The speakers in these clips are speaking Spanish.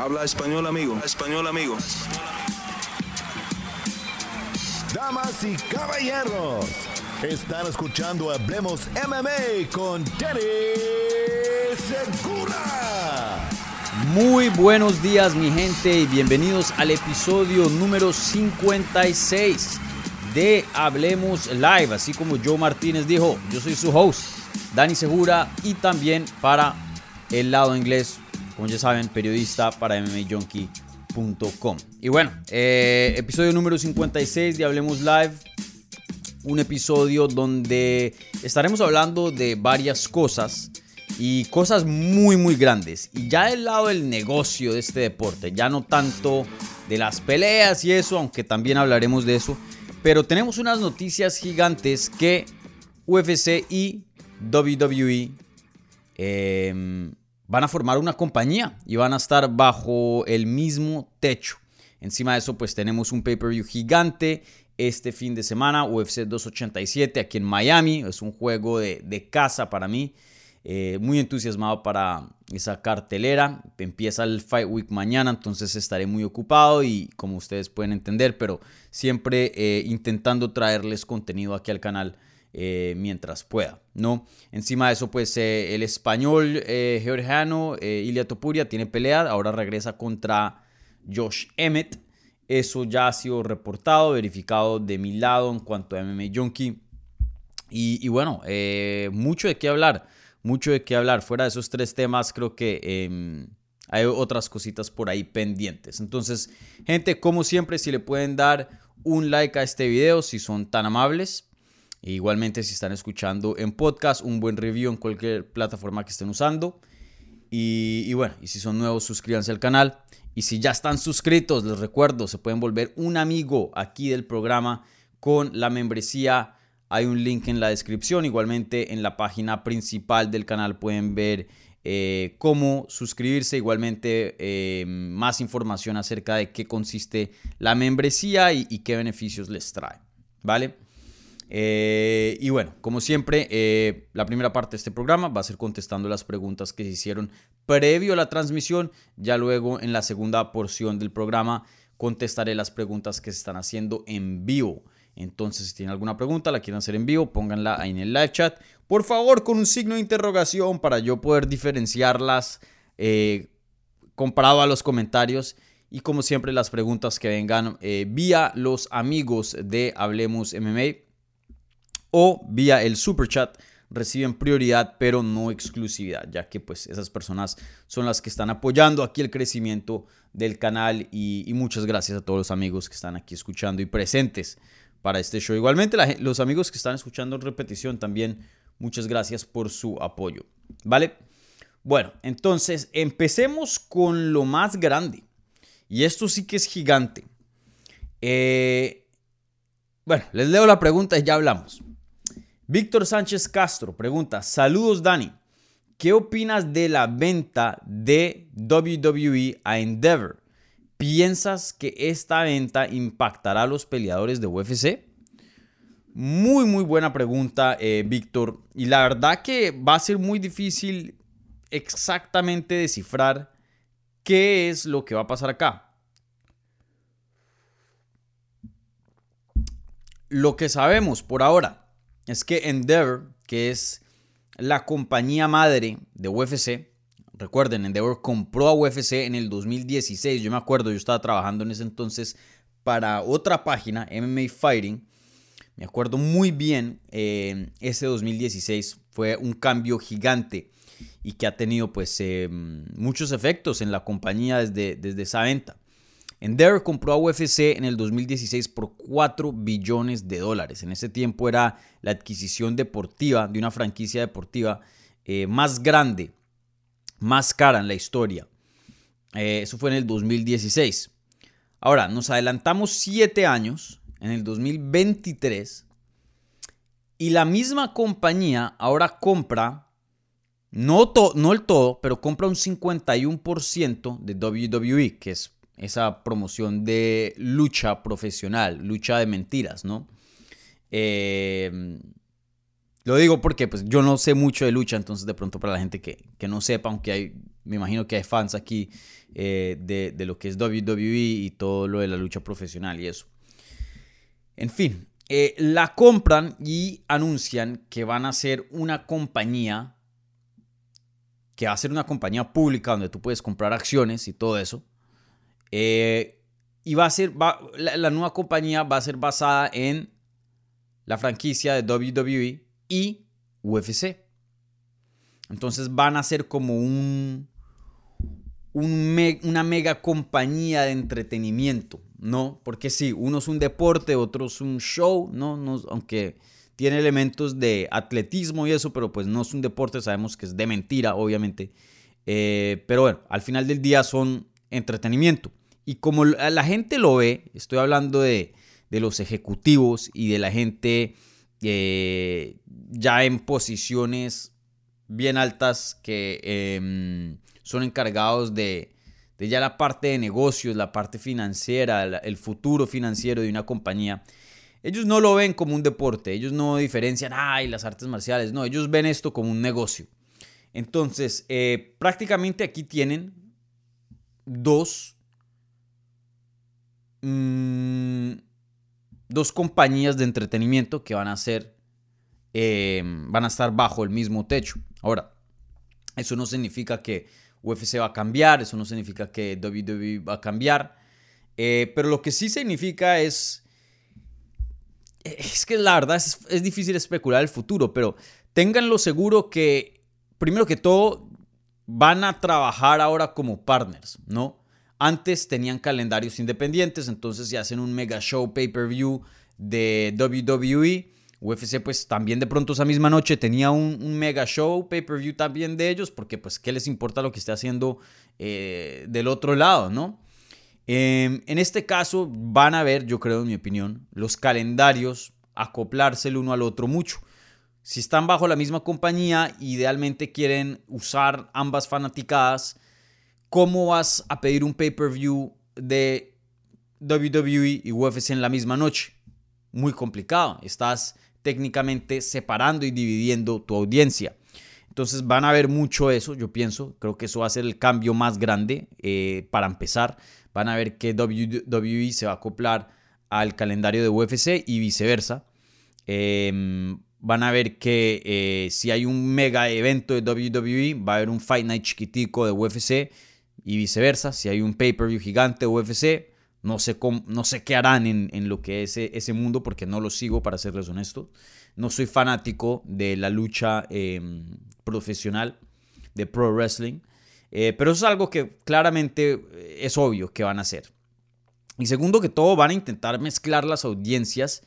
Habla español, amigo. español, amigo. Damas y caballeros, están escuchando Hablemos MMA con Danny Segura. Muy buenos días mi gente y bienvenidos al episodio número 56 de Hablemos Live. Así como Joe Martínez dijo, yo soy su host, Dani Segura, y también para el lado inglés, como ya saben, periodista para MMAJunkie.com. Y bueno, eh, episodio número 56 de Hablemos Live. Un episodio donde estaremos hablando de varias cosas y cosas muy muy grandes. Y ya del lado del negocio de este deporte, ya no tanto de las peleas y eso, aunque también hablaremos de eso. Pero tenemos unas noticias gigantes que UFC y WWE em, van a formar una compañía y van a estar bajo el mismo techo. Encima de eso, pues tenemos un pay-per-view gigante este fin de semana, UFC 287 aquí en Miami. Es un juego de, casa para mí. Eh, muy entusiasmado para esa cartelera. Empieza el Fight Week mañana, entonces estaré muy ocupado y como ustedes pueden entender, pero siempre eh, intentando traerles contenido aquí al canal eh, mientras pueda, ¿no? Encima de eso, pues el español georgiano Ilia Topuria tiene pelea, ahora regresa contra Josh Emmett. Eso ya ha sido reportado, verificado de mi lado en cuanto a MMA Junkie. Y, y bueno, mucho de qué hablar mucho de qué hablar. Fuera de esos tres temas, creo que em, hay otras cositas por ahí pendientes. Entonces, gente, como siempre, si le pueden dar un like a este video, si son tan amables. E igualmente, si están escuchando en podcast, un buen review en cualquier plataforma que estén usando. Y, bueno, y si son nuevos, suscríbanse al canal. Y si ya están suscritos, les recuerdo, se pueden volver un amigo aquí del programa con la membresía hay un link en la descripción. Igualmente en la página principal del canal pueden ver eh, cómo suscribirse. Igualmente eh, más información acerca de qué consiste la membresía y, qué beneficios les trae. ¿Vale? Eh, y bueno, como siempre, la primera parte de este programa va a ser contestando las preguntas que se hicieron previo a la transmisión. Ya luego en la segunda porción del programa contestaré las preguntas que se están haciendo en vivo. Entonces, si tienen alguna pregunta, la quieren hacer en vivo, pónganla ahí en el live chat. Por favor, con un signo de interrogación para yo poder diferenciarlas eh, comparado a los comentarios. Y como siempre, las preguntas que vengan eh, vía los amigos de Hablemos MMA o vía el super chat reciben prioridad, pero no exclusividad, ya que pues esas personas son las que están apoyando aquí el crecimiento del canal y, muchas gracias a todos los amigos que están aquí escuchando y presentes para este show. Igualmente, los amigos que están escuchando en repetición también, muchas gracias por su apoyo. ¿Vale? Bueno, entonces empecemos con lo más grande. Y esto sí que es gigante. Eh, bueno, les leo la pregunta y ya hablamos. Víctor Sánchez Castro pregunta, saludos Dani, ¿qué opinas de la venta de WWE a Endeavor? ¿Piensas que esta venta impactará a los peleadores de UFC? Muy, muy buena pregunta, eh, Víctor. Y la verdad que va a ser muy difícil exactamente descifrar qué es lo que va a pasar acá. Lo que sabemos por ahora es que Endeavor, que es la compañía madre de UFC, Recuerden, Endeavor compró a UFC en el 2016. Yo me acuerdo, yo estaba trabajando en ese entonces para otra página, MMA Fighting. Me acuerdo muy bien, eh, ese 2016 fue un cambio gigante y que ha tenido pues eh, muchos efectos en la compañía desde, desde esa venta. Endeavor compró a UFC en el 2016 por 4 billones de dólares. En ese tiempo era la adquisición deportiva de una franquicia deportiva eh, más grande más cara en la historia. Eh, eso fue en el 2016. Ahora, nos adelantamos siete años, en el 2023, y la misma compañía ahora compra, no, no el todo, pero compra un 51% de WWE, que es esa promoción de lucha profesional, lucha de mentiras, ¿no? Eh, lo digo porque pues, yo no sé mucho de lucha, entonces de pronto para la gente que, no sepa, aunque hay me imagino que hay fans aquí eh, de, de, lo que es WWE y todo lo de la lucha profesional y eso. En fin, eh, la compran y anuncian que van a ser una compañía, que va a ser una compañía pública donde tú puedes comprar acciones y todo eso. Eh, y va a ser, la, nueva compañía va a ser basada en la franquicia de WWE y UFC. Entonces van a ser como un, una mega compañía de entretenimiento, ¿no? Porque sí, uno es un deporte, otro es un show, ¿no? no aunque tiene elementos de atletismo y eso, pero pues no es un deporte, sabemos que es de mentira, obviamente. Eh, pero bueno, al final del día son entretenimiento. Y como la gente lo ve, estoy hablando de, los ejecutivos y de la gente eh, ya en posiciones bien altas que em, son encargados de, de ya la parte de negocios, la parte financiera, el futuro financiero de una compañía, ellos no lo ven como un deporte, ellos no diferencian, ay, las artes marciales, no, ellos ven esto como un negocio. Entonces, eh, prácticamente aquí tienen dos, mm, dos compañías de entretenimiento que van a ser, eh, van a estar bajo el mismo techo. Ahora, eso no significa que UFC va a cambiar, eso no significa que WWE va a cambiar, eh, pero lo que sí significa es, es que la verdad es, es difícil especular el futuro, pero ténganlo seguro que, primero que todo, van a trabajar ahora como partners, ¿no? Antes tenían calendarios independientes, entonces si hacen un mega show pay-per-view de WWE UFC pues también de pronto esa misma noche tenía un, mega show, pay-per-view también de ellos, porque pues qué les importa lo que esté haciendo eh, del otro lado, ¿no? Em, en este caso van a ver, yo creo en mi opinión, los calendarios acoplarse el uno al otro mucho. Si están bajo la misma compañía, idealmente quieren usar ambas fanaticadas, ¿cómo vas a pedir un pay-per-view de WWE y UFC en la misma noche? Muy complicado. Estás técnicamente separando y dividiendo tu audiencia. Entonces van a ver mucho eso, yo pienso. Creo que eso va a ser el cambio más grande eh, para empezar. Van a ver que WWE se va a acoplar al calendario de UFC y viceversa. Em, van a ver que eh, si hay un mega evento de WWE, va a haber un Fight Night chiquitico de UFC y viceversa. Si hay un pay-per-view gigante UFC, no sé, no sé qué harán en, lo que es ese mundo porque no lo sigo, para serles honesto. No soy fanático de la lucha em, profesional, de pro wrestling. Eh, pero eso es algo que claramente eh, es obvio que van a hacer. Y segundo que todo, van a intentar mezclar las audiencias.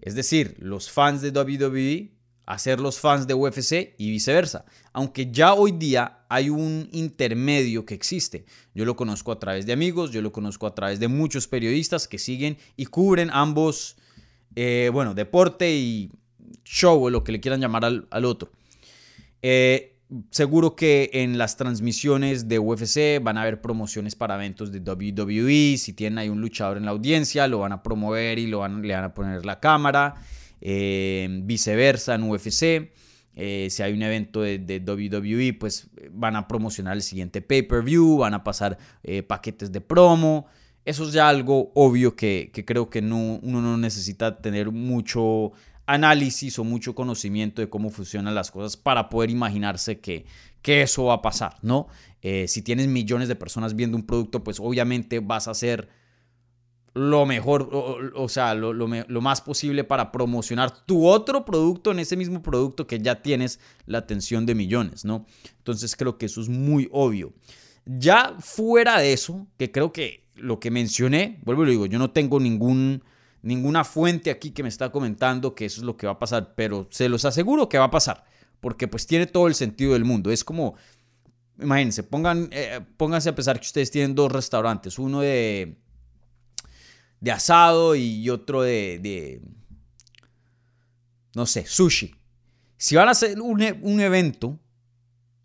Es decir, los fans de WWE a ser los fans de UFC y viceversa. Aunque ya hoy día hay un intermedio que existe. Yo lo conozco a través de amigos, yo lo conozco a través de muchos periodistas que siguen y cubren ambos, eh, bueno, deporte y show, o lo que le quieran llamar al, otro. Eh, seguro que en las transmisiones de UFC van a haber promociones para eventos de WWE. Si tienen ahí un luchador en la audiencia, lo van a promover y lo van, le van a poner la cámara. Eh, viceversa en UFC. Eh, si hay un evento de, WWE, pues van a promocionar el siguiente pay-per-view, van a pasar eh, paquetes de promo. Eso es ya algo obvio que, creo que no, uno no necesita tener mucho análisis o mucho conocimiento de cómo funcionan las cosas para poder imaginarse que, que eso va a pasar, ¿no? si tienes millones de personas viendo un producto, pues obviamente vas a hacer lo mejor, o, sea, lo, más posible para promocionar tu otro producto en ese mismo producto que ya tienes la atención de millones, ¿no? Entonces creo que eso es muy obvio. Ya fuera de eso, que creo que lo que mencioné, vuelvo y lo digo, yo no tengo ningún, ninguna fuente aquí que me está comentando que eso es lo que va a pasar, pero se los aseguro que va a pasar, porque pues tiene todo el sentido del mundo. Es como, imagínense, pongan, eh, pónganse a pensar que ustedes tienen dos restaurantes, uno de de asado y otro de, no sé, sushi. Si van a hacer un, e, evento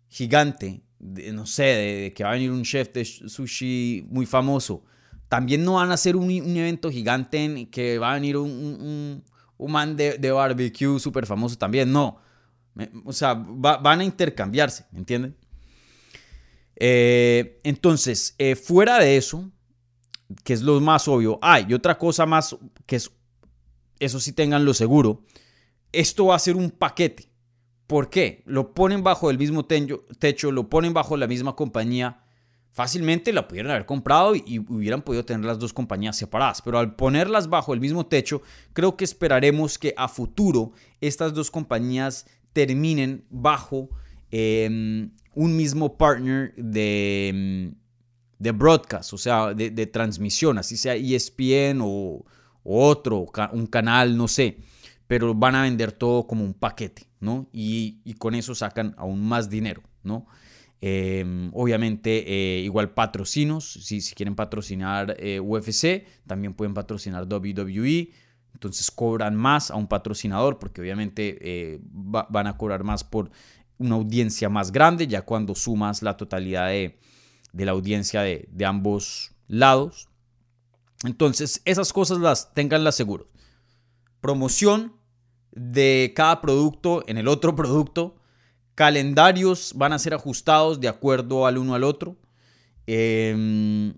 gigante, de, no sé, de, que va a venir un chef de sushi muy famoso, también no van a hacer un, evento gigante en que va a venir un, man de, barbecue súper famoso también, no. O sea, van a intercambiarse, ¿me entienden? Eh, entonces, eh, fuera de eso, que es lo más obvio, hay otra cosa más que es, eso sí tengan lo seguro, esto va a ser un paquete. ¿Por qué? Lo ponen bajo el mismo techo, lo ponen bajo la misma compañía. Fácilmente la pudieron haber comprado y, hubieran podido tener las dos compañías separadas, pero al ponerlas bajo el mismo techo, creo que esperaremos que a futuro estas dos compañías terminen bajo em, un mismo partner de, em, de broadcast, o sea, de, transmisión, así sea ESPN o, otro, un canal, no sé, pero van a vender todo como un paquete, ¿no? Y, con eso sacan aún más dinero, ¿no? Em, obviamente, eh, igual patrocinos, si, si quieren patrocinar eh, UFC, también pueden patrocinar WWE, entonces cobran más a un patrocinador porque obviamente eh, van a cobrar más por una audiencia más grande, ya cuando sumas la totalidad de, la audiencia de, de, ambos lados. Entonces, esas cosas las tenganlas seguros. Promoción de cada producto en el otro producto. Calendarios van a ser ajustados de acuerdo al uno al otro. Em,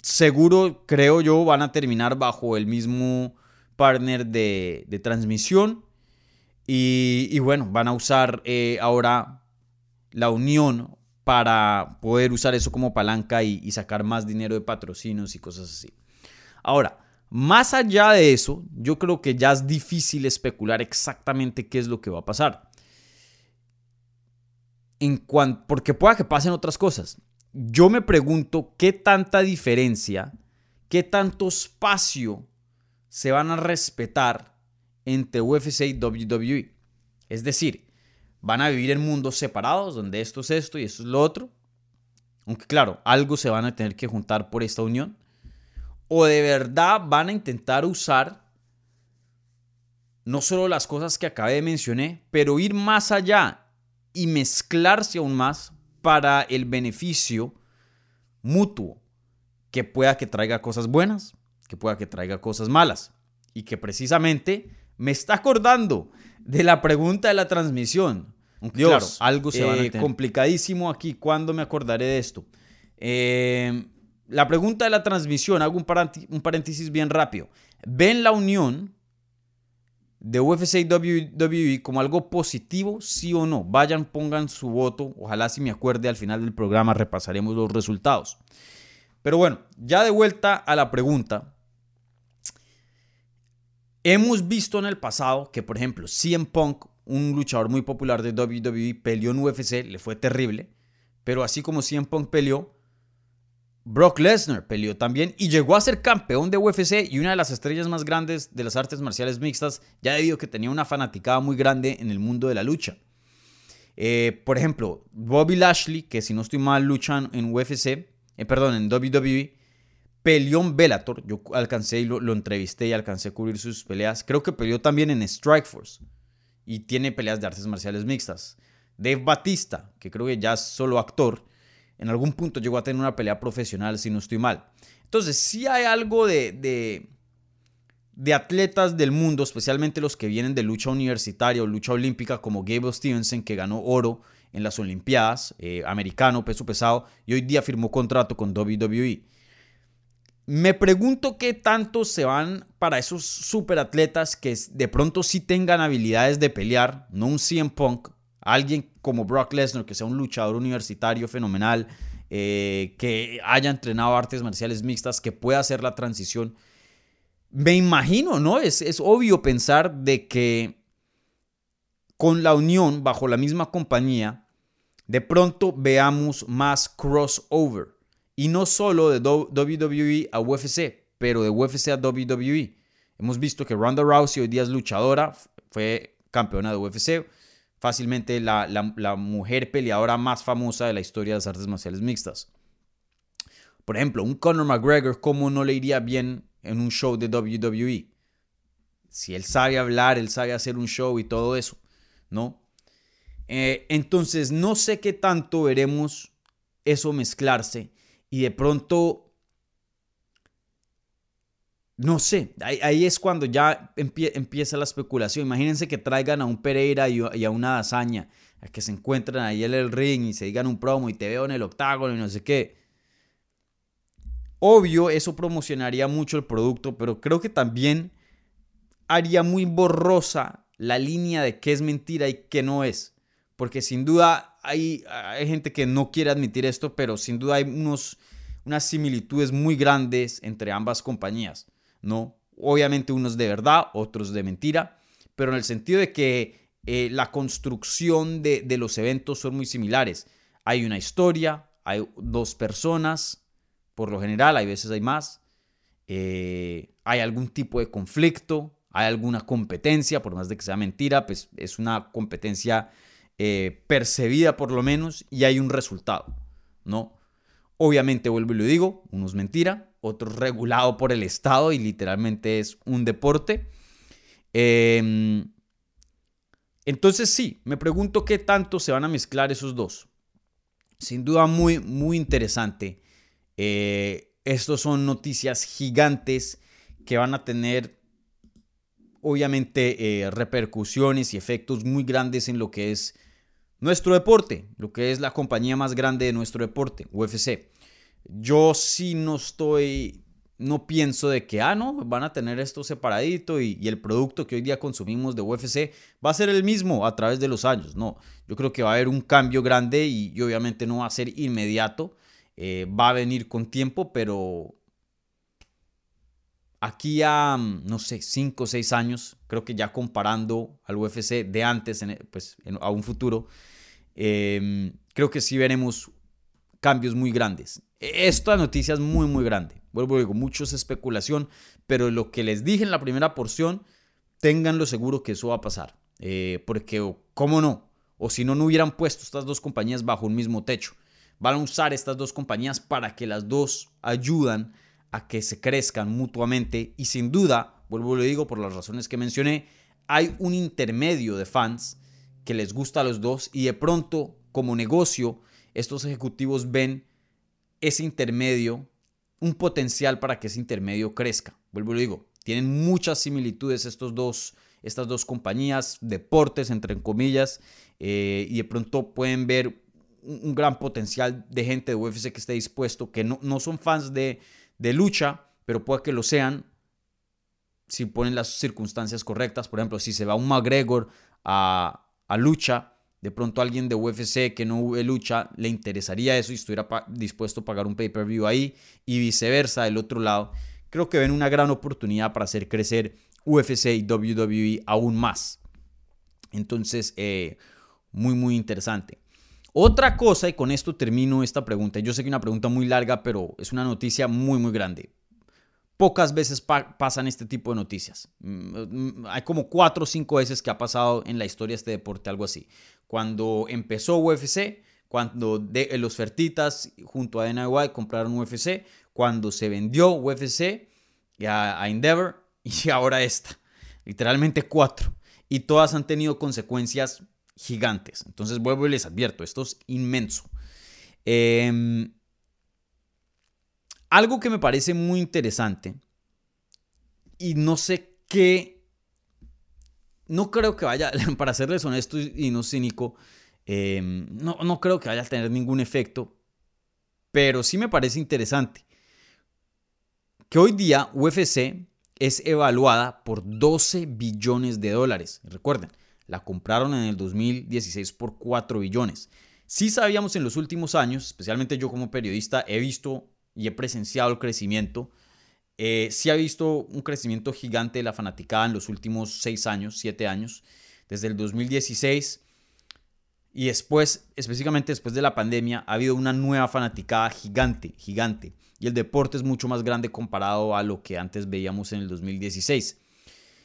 seguro, creo yo, van a terminar bajo el mismo partner de, transmisión. Y, bueno, van a usar eh, ahora la unión para poder usar eso como palanca y, sacar más dinero de patrocinios y cosas así. Ahora, más allá de eso, yo creo que ya es difícil especular exactamente qué es lo que va a pasar. En porque pueda que pasen otras cosas. Yo me pregunto qué tanta diferencia, qué tanto espacio se van a respetar entre UFC y WWE. Es decir, van a vivir en mundos separados donde esto es esto y esto es lo otro. Aunque claro, algo se van a tener que juntar por esta unión o de verdad van a intentar usar no solo las cosas que acabé de mencionar, pero ir más allá y mezclarse aún más para el beneficio mutuo, que pueda que traiga cosas buenas, que pueda que traiga cosas malas, y que precisamente me está acordando de la pregunta de la transmisión. Dios, algo se va a eh, complicadísimo aquí. ¿Cuándo me acordaré de esto? Eh, la pregunta de la transmisión, hago un, paréntesis bien rápido. ¿Ven la unión de UFC y WWE como algo positivo, sí o no? Vayan, pongan su voto. Ojalá si me acuerde al final del programa repasaremos los resultados. Pero bueno, ya de vuelta a la pregunta. Hemos visto en el pasado que, por ejemplo, CM Punk, un luchador muy popular de WWE, peleó en UFC, le fue terrible. Pero así como CM Punk peleó, Brock Lesnar peleó también y llegó a ser campeón de UFC y una de las estrellas más grandes de las artes marciales mixtas, ya debido a que tenía una fanaticada muy grande en el mundo de la lucha. Eh, por ejemplo, Bobby Lashley, que si no estoy mal luchan en UFC, eh, perdón, en WWE, peleó en Bellator. Yo alcancé y lo, lo, entrevisté y alcancé a cubrir sus peleas. Creo que peleó también en Strikeforce y tiene peleas de artes marciales mixtas. Dave Batista, que creo que ya es solo actor, en algún punto llegó a tener una pelea profesional, si no estoy mal. Entonces, sí hay algo de, de, atletas del mundo, especialmente los que vienen de lucha universitaria o lucha olímpica, como Gable Stevenson, que ganó oro en las Olimpiadas, eh, americano, peso pesado, y hoy día firmó contrato con WWE. Me pregunto qué tanto se van para esos superatletas que de pronto sí tengan habilidades de pelear, no un CM Punk, alguien como Brock Lesnar, que sea un luchador universitario fenomenal, eh, que haya entrenado artes marciales mixtas, que pueda hacer la transición. Me imagino, ¿no? Es, es obvio pensar de que con la unión bajo la misma compañía, de pronto veamos más crossover. Y no solo de WWE a UFC, pero de UFC a WWE. Hemos visto que Ronda Rousey hoy día es luchadora, fue campeona de UFC fácilmente la, mujer peleadora más famosa de la historia de las artes marciales mixtas. Por ejemplo, un Conor McGregor, ¿cómo no le iría bien en un show de WWE? Si él sabe hablar, él sabe hacer un show y todo eso, ¿no? Eh, entonces, no sé qué tanto veremos eso mezclarse y de pronto no sé, ahí, es cuando ya empieza la especulación. Imagínense que traigan a un Pereira y, a una Dazaña, a que se encuentren ahí en el ring y se digan un promo y te veo en el octágono y no sé qué. Obvio, eso promocionaría mucho el producto, pero creo que también haría muy borrosa la línea de qué es mentira y qué no es. Porque sin duda hay, hay gente que no quiere admitir esto, pero sin duda hay unos, unas similitudes muy grandes entre ambas compañías. ¿no? Obviamente unos de verdad, otros de mentira, pero en el sentido de que eh, la construcción de, los eventos son muy similares. Hay una historia, hay dos personas, por lo general, hay veces hay más, eh, hay algún tipo de conflicto, hay alguna competencia, por más de que sea mentira, pues es una competencia eh, percibida por lo menos y hay un resultado, ¿no? Obviamente, vuelvo y lo digo, uno es mentira, otro regulado por el Estado y literalmente es un deporte. Em, entonces sí, me pregunto qué tanto se van a mezclar esos dos. Sin duda muy, muy interesante. Eh, estos son noticias gigantes que van a tener obviamente eh, repercusiones y efectos muy grandes en lo que es nuestro deporte, lo que es la compañía más grande de nuestro deporte, UFC. Yo sí no estoy, no pienso de que, ah, no, van a tener esto separadito y, el producto que hoy día consumimos de UFC va a ser el mismo a través de los años. No, yo creo que va a haber un cambio grande y, obviamente no va a ser inmediato, eh, va a venir con tiempo, pero aquí a, no sé, 5 o 6 años, creo que ya comparando al UFC de antes, pues a un futuro, em, creo que sí veremos cambios muy grandes. Esta noticia es muy, muy grande. Vuelvo a digo, muchos especulación, pero lo que les dije en la primera porción, ténganlo seguro que eso va a pasar. Eh, porque, ¿cómo no? O si no, no hubieran puesto estas dos compañías bajo un mismo techo. Van a usar estas dos compañías para que las dos ayudan a que se crezcan mutuamente. Y sin duda, vuelvo a lo digo por las razones que mencioné, hay un intermedio de fans que les gusta a los dos y de pronto, como negocio, estos ejecutivos ven ese intermedio, un potencial para que ese intermedio crezca. Vuelvo y digo, tienen muchas similitudes estos dos, estas dos compañías, deportes entre comillas, eh, y de pronto pueden ver un, gran potencial de gente de UFC que esté dispuesto, que no, no son fans de, de lucha, pero puede que lo sean si ponen las circunstancias correctas. Por ejemplo, si se va un McGregor a, a lucha, de pronto alguien de UFC que no lucha le interesaría eso y estuviera dispuesto a pagar un pay-per-view ahí y viceversa del otro lado. Creo que ven una gran oportunidad para hacer crecer UFC y WWE aún más. Entonces, eh, muy, muy interesante. Otra cosa, y con esto termino esta pregunta. Yo sé que es una pregunta muy larga, pero es una noticia muy, muy grande. Pocas veces pasan este tipo de noticias. Mm, hay como cuatro o cinco veces que ha pasado en la historia de este deporte algo así cuando empezó UFC, cuando de, eh, los Fertitas junto a Dana compraron UFC, cuando se vendió UFC a, a Endeavor y ahora esta. Literalmente cuatro. Y todas han tenido consecuencias gigantes. Entonces vuelvo y les advierto, esto es inmenso. Em, algo que me parece muy interesante y no sé qué no creo que vaya, para serles honesto y no cínico, em, no, no creo que vaya a tener ningún efecto, pero sí me parece interesante que hoy día UFC es evaluada por 12 billones de dólares. Recuerden, la compraron en el 2016 por 4 billones. Sí sabíamos en los últimos años, especialmente yo como periodista, he visto y he presenciado el crecimiento eh, sí ha visto un crecimiento gigante de la fanaticada en los últimos seis años, siete años, desde el 2016. Y después, específicamente después de la pandemia, ha habido una nueva fanaticada gigante, gigante. Y el deporte es mucho más grande comparado a lo que antes veíamos en el 2016.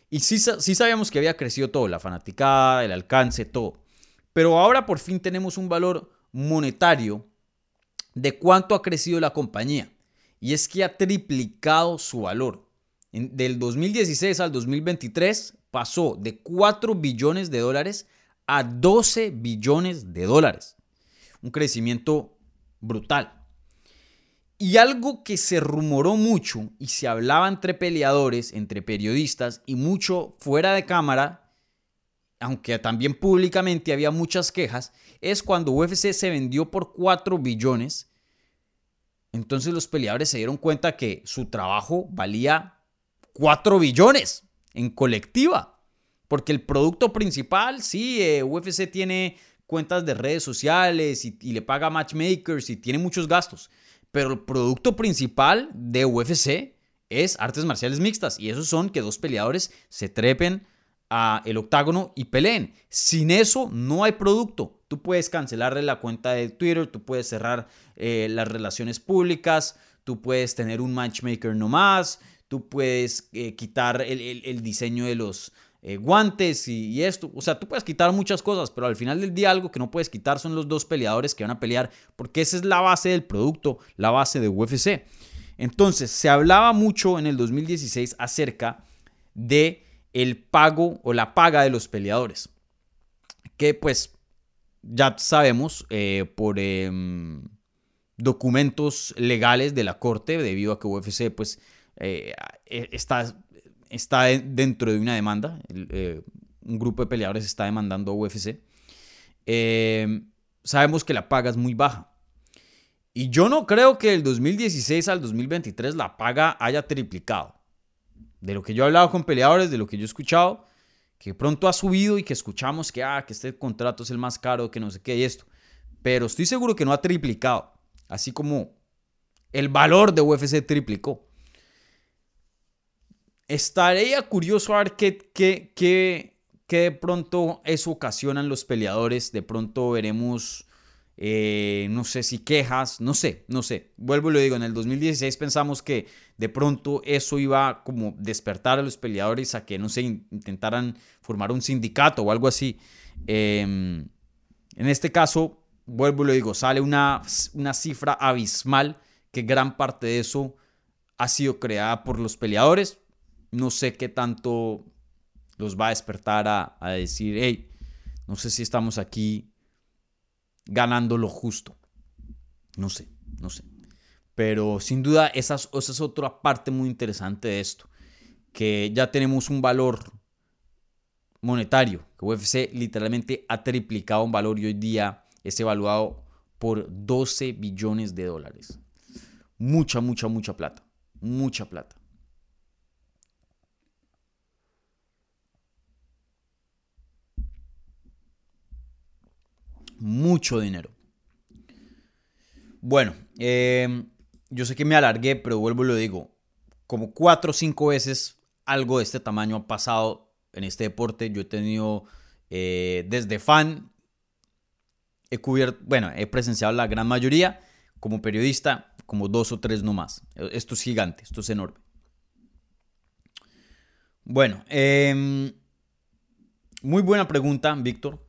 Y sí, sí sabíamos que había crecido todo, la fanaticada, el alcance, todo. Pero ahora por fin tenemos un valor monetario de cuánto ha crecido la compañía y es que ha triplicado su valor. del 2016 al 2023 pasó de 4 billones de dólares a 12 billones de dólares. Un crecimiento brutal. Y algo que se rumoró mucho y se hablaba entre peleadores, entre periodistas y mucho fuera de cámara, aunque también públicamente había muchas quejas, es cuando UFC se vendió por 4 billones. Entonces los peleadores se dieron cuenta que su trabajo valía 4 billones en colectiva. Porque el producto principal, sí, eh, UFC tiene cuentas de redes sociales y, y le paga matchmakers y tiene muchos gastos. Pero el producto principal de UFC es artes marciales mixtas. Y esos son que dos peleadores se trepen a el octágono y peleen. Sin eso no hay producto. Tú puedes cancelarle la cuenta de Twitter, tú puedes cerrar eh, las relaciones públicas, tú puedes tener un matchmaker nomás, tú puedes eh, quitar el, diseño de los eh, guantes y, y, esto. O sea, tú puedes quitar muchas cosas, pero al final del día algo que no puedes quitar son los dos peleadores que van a pelear, porque esa es la base del producto, la base de UFC. Entonces, se hablaba mucho en el 2016 acerca de el pago o la paga de los peleadores. Que pues ya sabemos eh, por em, documentos legales de la corte, debido a que UFC pues eh, eh, está, está dentro de una demanda, un grupo de peleadores está demandando a UFC, em, sabemos que la paga es muy baja. Y yo no creo que del 2016 al 2023 la paga haya triplicado de lo que yo he hablado con peleadores, de lo que yo he escuchado, que pronto ha subido y que escuchamos que, ah, que este contrato es el más caro, que no sé qué y esto. Pero estoy seguro que no ha triplicado, así como el valor de UFC triplicó. Estaría curioso a ver qué, qué, qué, qué de pronto eso ocasiona en los peleadores. De pronto veremos eh, no sé si quejas, no sé, no sé. Vuelvo y lo digo, en el 2016 pensamos que de pronto eso iba como despertar a los peleadores a que, no sé, intentaran formar un sindicato o algo así. Em, en este caso, vuelvo y lo digo, sale una, una cifra abismal que gran parte de eso ha sido creada por los peleadores. No sé qué tanto los va a despertar a, a decir, hey, no sé si estamos aquí ganando lo justo. No sé, no sé. Pero sin duda esa, es otra parte muy interesante de esto. Que ya tenemos un valor monetario. Que UFC literalmente ha triplicado un valor y hoy día es evaluado por 12 billones de dólares. Mucha, mucha, mucha plata. Mucha plata. Mucho dinero. Bueno, em, yo sé que me alargué, pero vuelvo y lo digo. Como cuatro o cinco veces algo de este tamaño ha pasado en este deporte. Yo he tenido eh, desde fan, he cubierto, bueno, he presenciado la gran mayoría. Como periodista, como dos o tres nomás. Esto es gigante, esto es enorme. Bueno, em, muy buena pregunta, Víctor.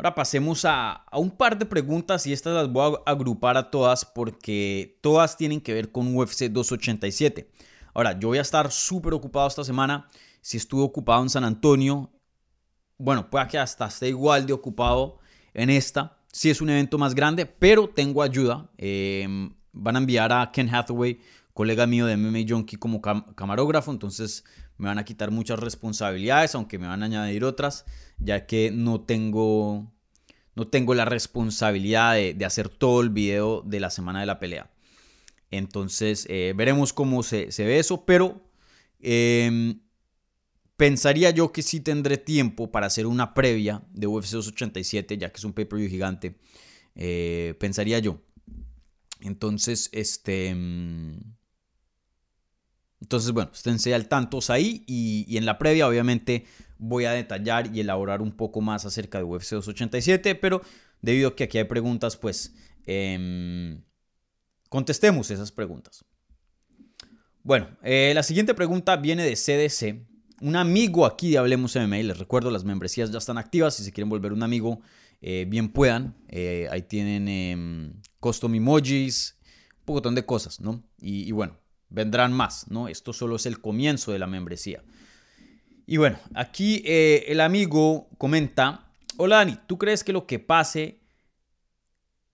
Ahora pasemos a, un par de preguntas y estas las voy a agrupar a todas porque todas tienen que ver con UFC 287. Ahora, yo voy a estar súper ocupado esta semana. Si estuve ocupado en San Antonio, bueno, puede que hasta esté igual de ocupado en esta. Si es un evento más grande, pero tengo ayuda. Em, van a enviar a Ken Hathaway, colega mío de MMA Junkie, como camarógrafo. Entonces me van a quitar muchas responsabilidades, aunque me van a añadir otras, ya que no tengo, no tengo la responsabilidad de, hacer todo el video de la semana de la pelea. Entonces eh, veremos cómo se, ve eso, pero em, pensaría yo que sí tendré tiempo para hacer una previa de UFC 287, ya que es un pay-per-view gigante. Eh, pensaría yo. Entonces, este... Em, entonces, bueno, esténse al tanto ahí y, en la previa obviamente voy a detallar y elaborar un poco más acerca de UFC 287, pero debido a que aquí hay preguntas, pues em, contestemos esas preguntas. Bueno, eh, la siguiente pregunta viene de CDC, un amigo aquí de Hablemos MMA, les recuerdo, las membresías ya están activas, si se quieren volver un amigo, eh, bien puedan, eh, ahí tienen em, custom emojis, un poco de cosas, ¿no? y bueno, vendrán más, ¿no? Esto solo es el comienzo de la membresía. Y bueno, aquí eh, el amigo comenta, hola Dani, ¿tú crees que lo que pase,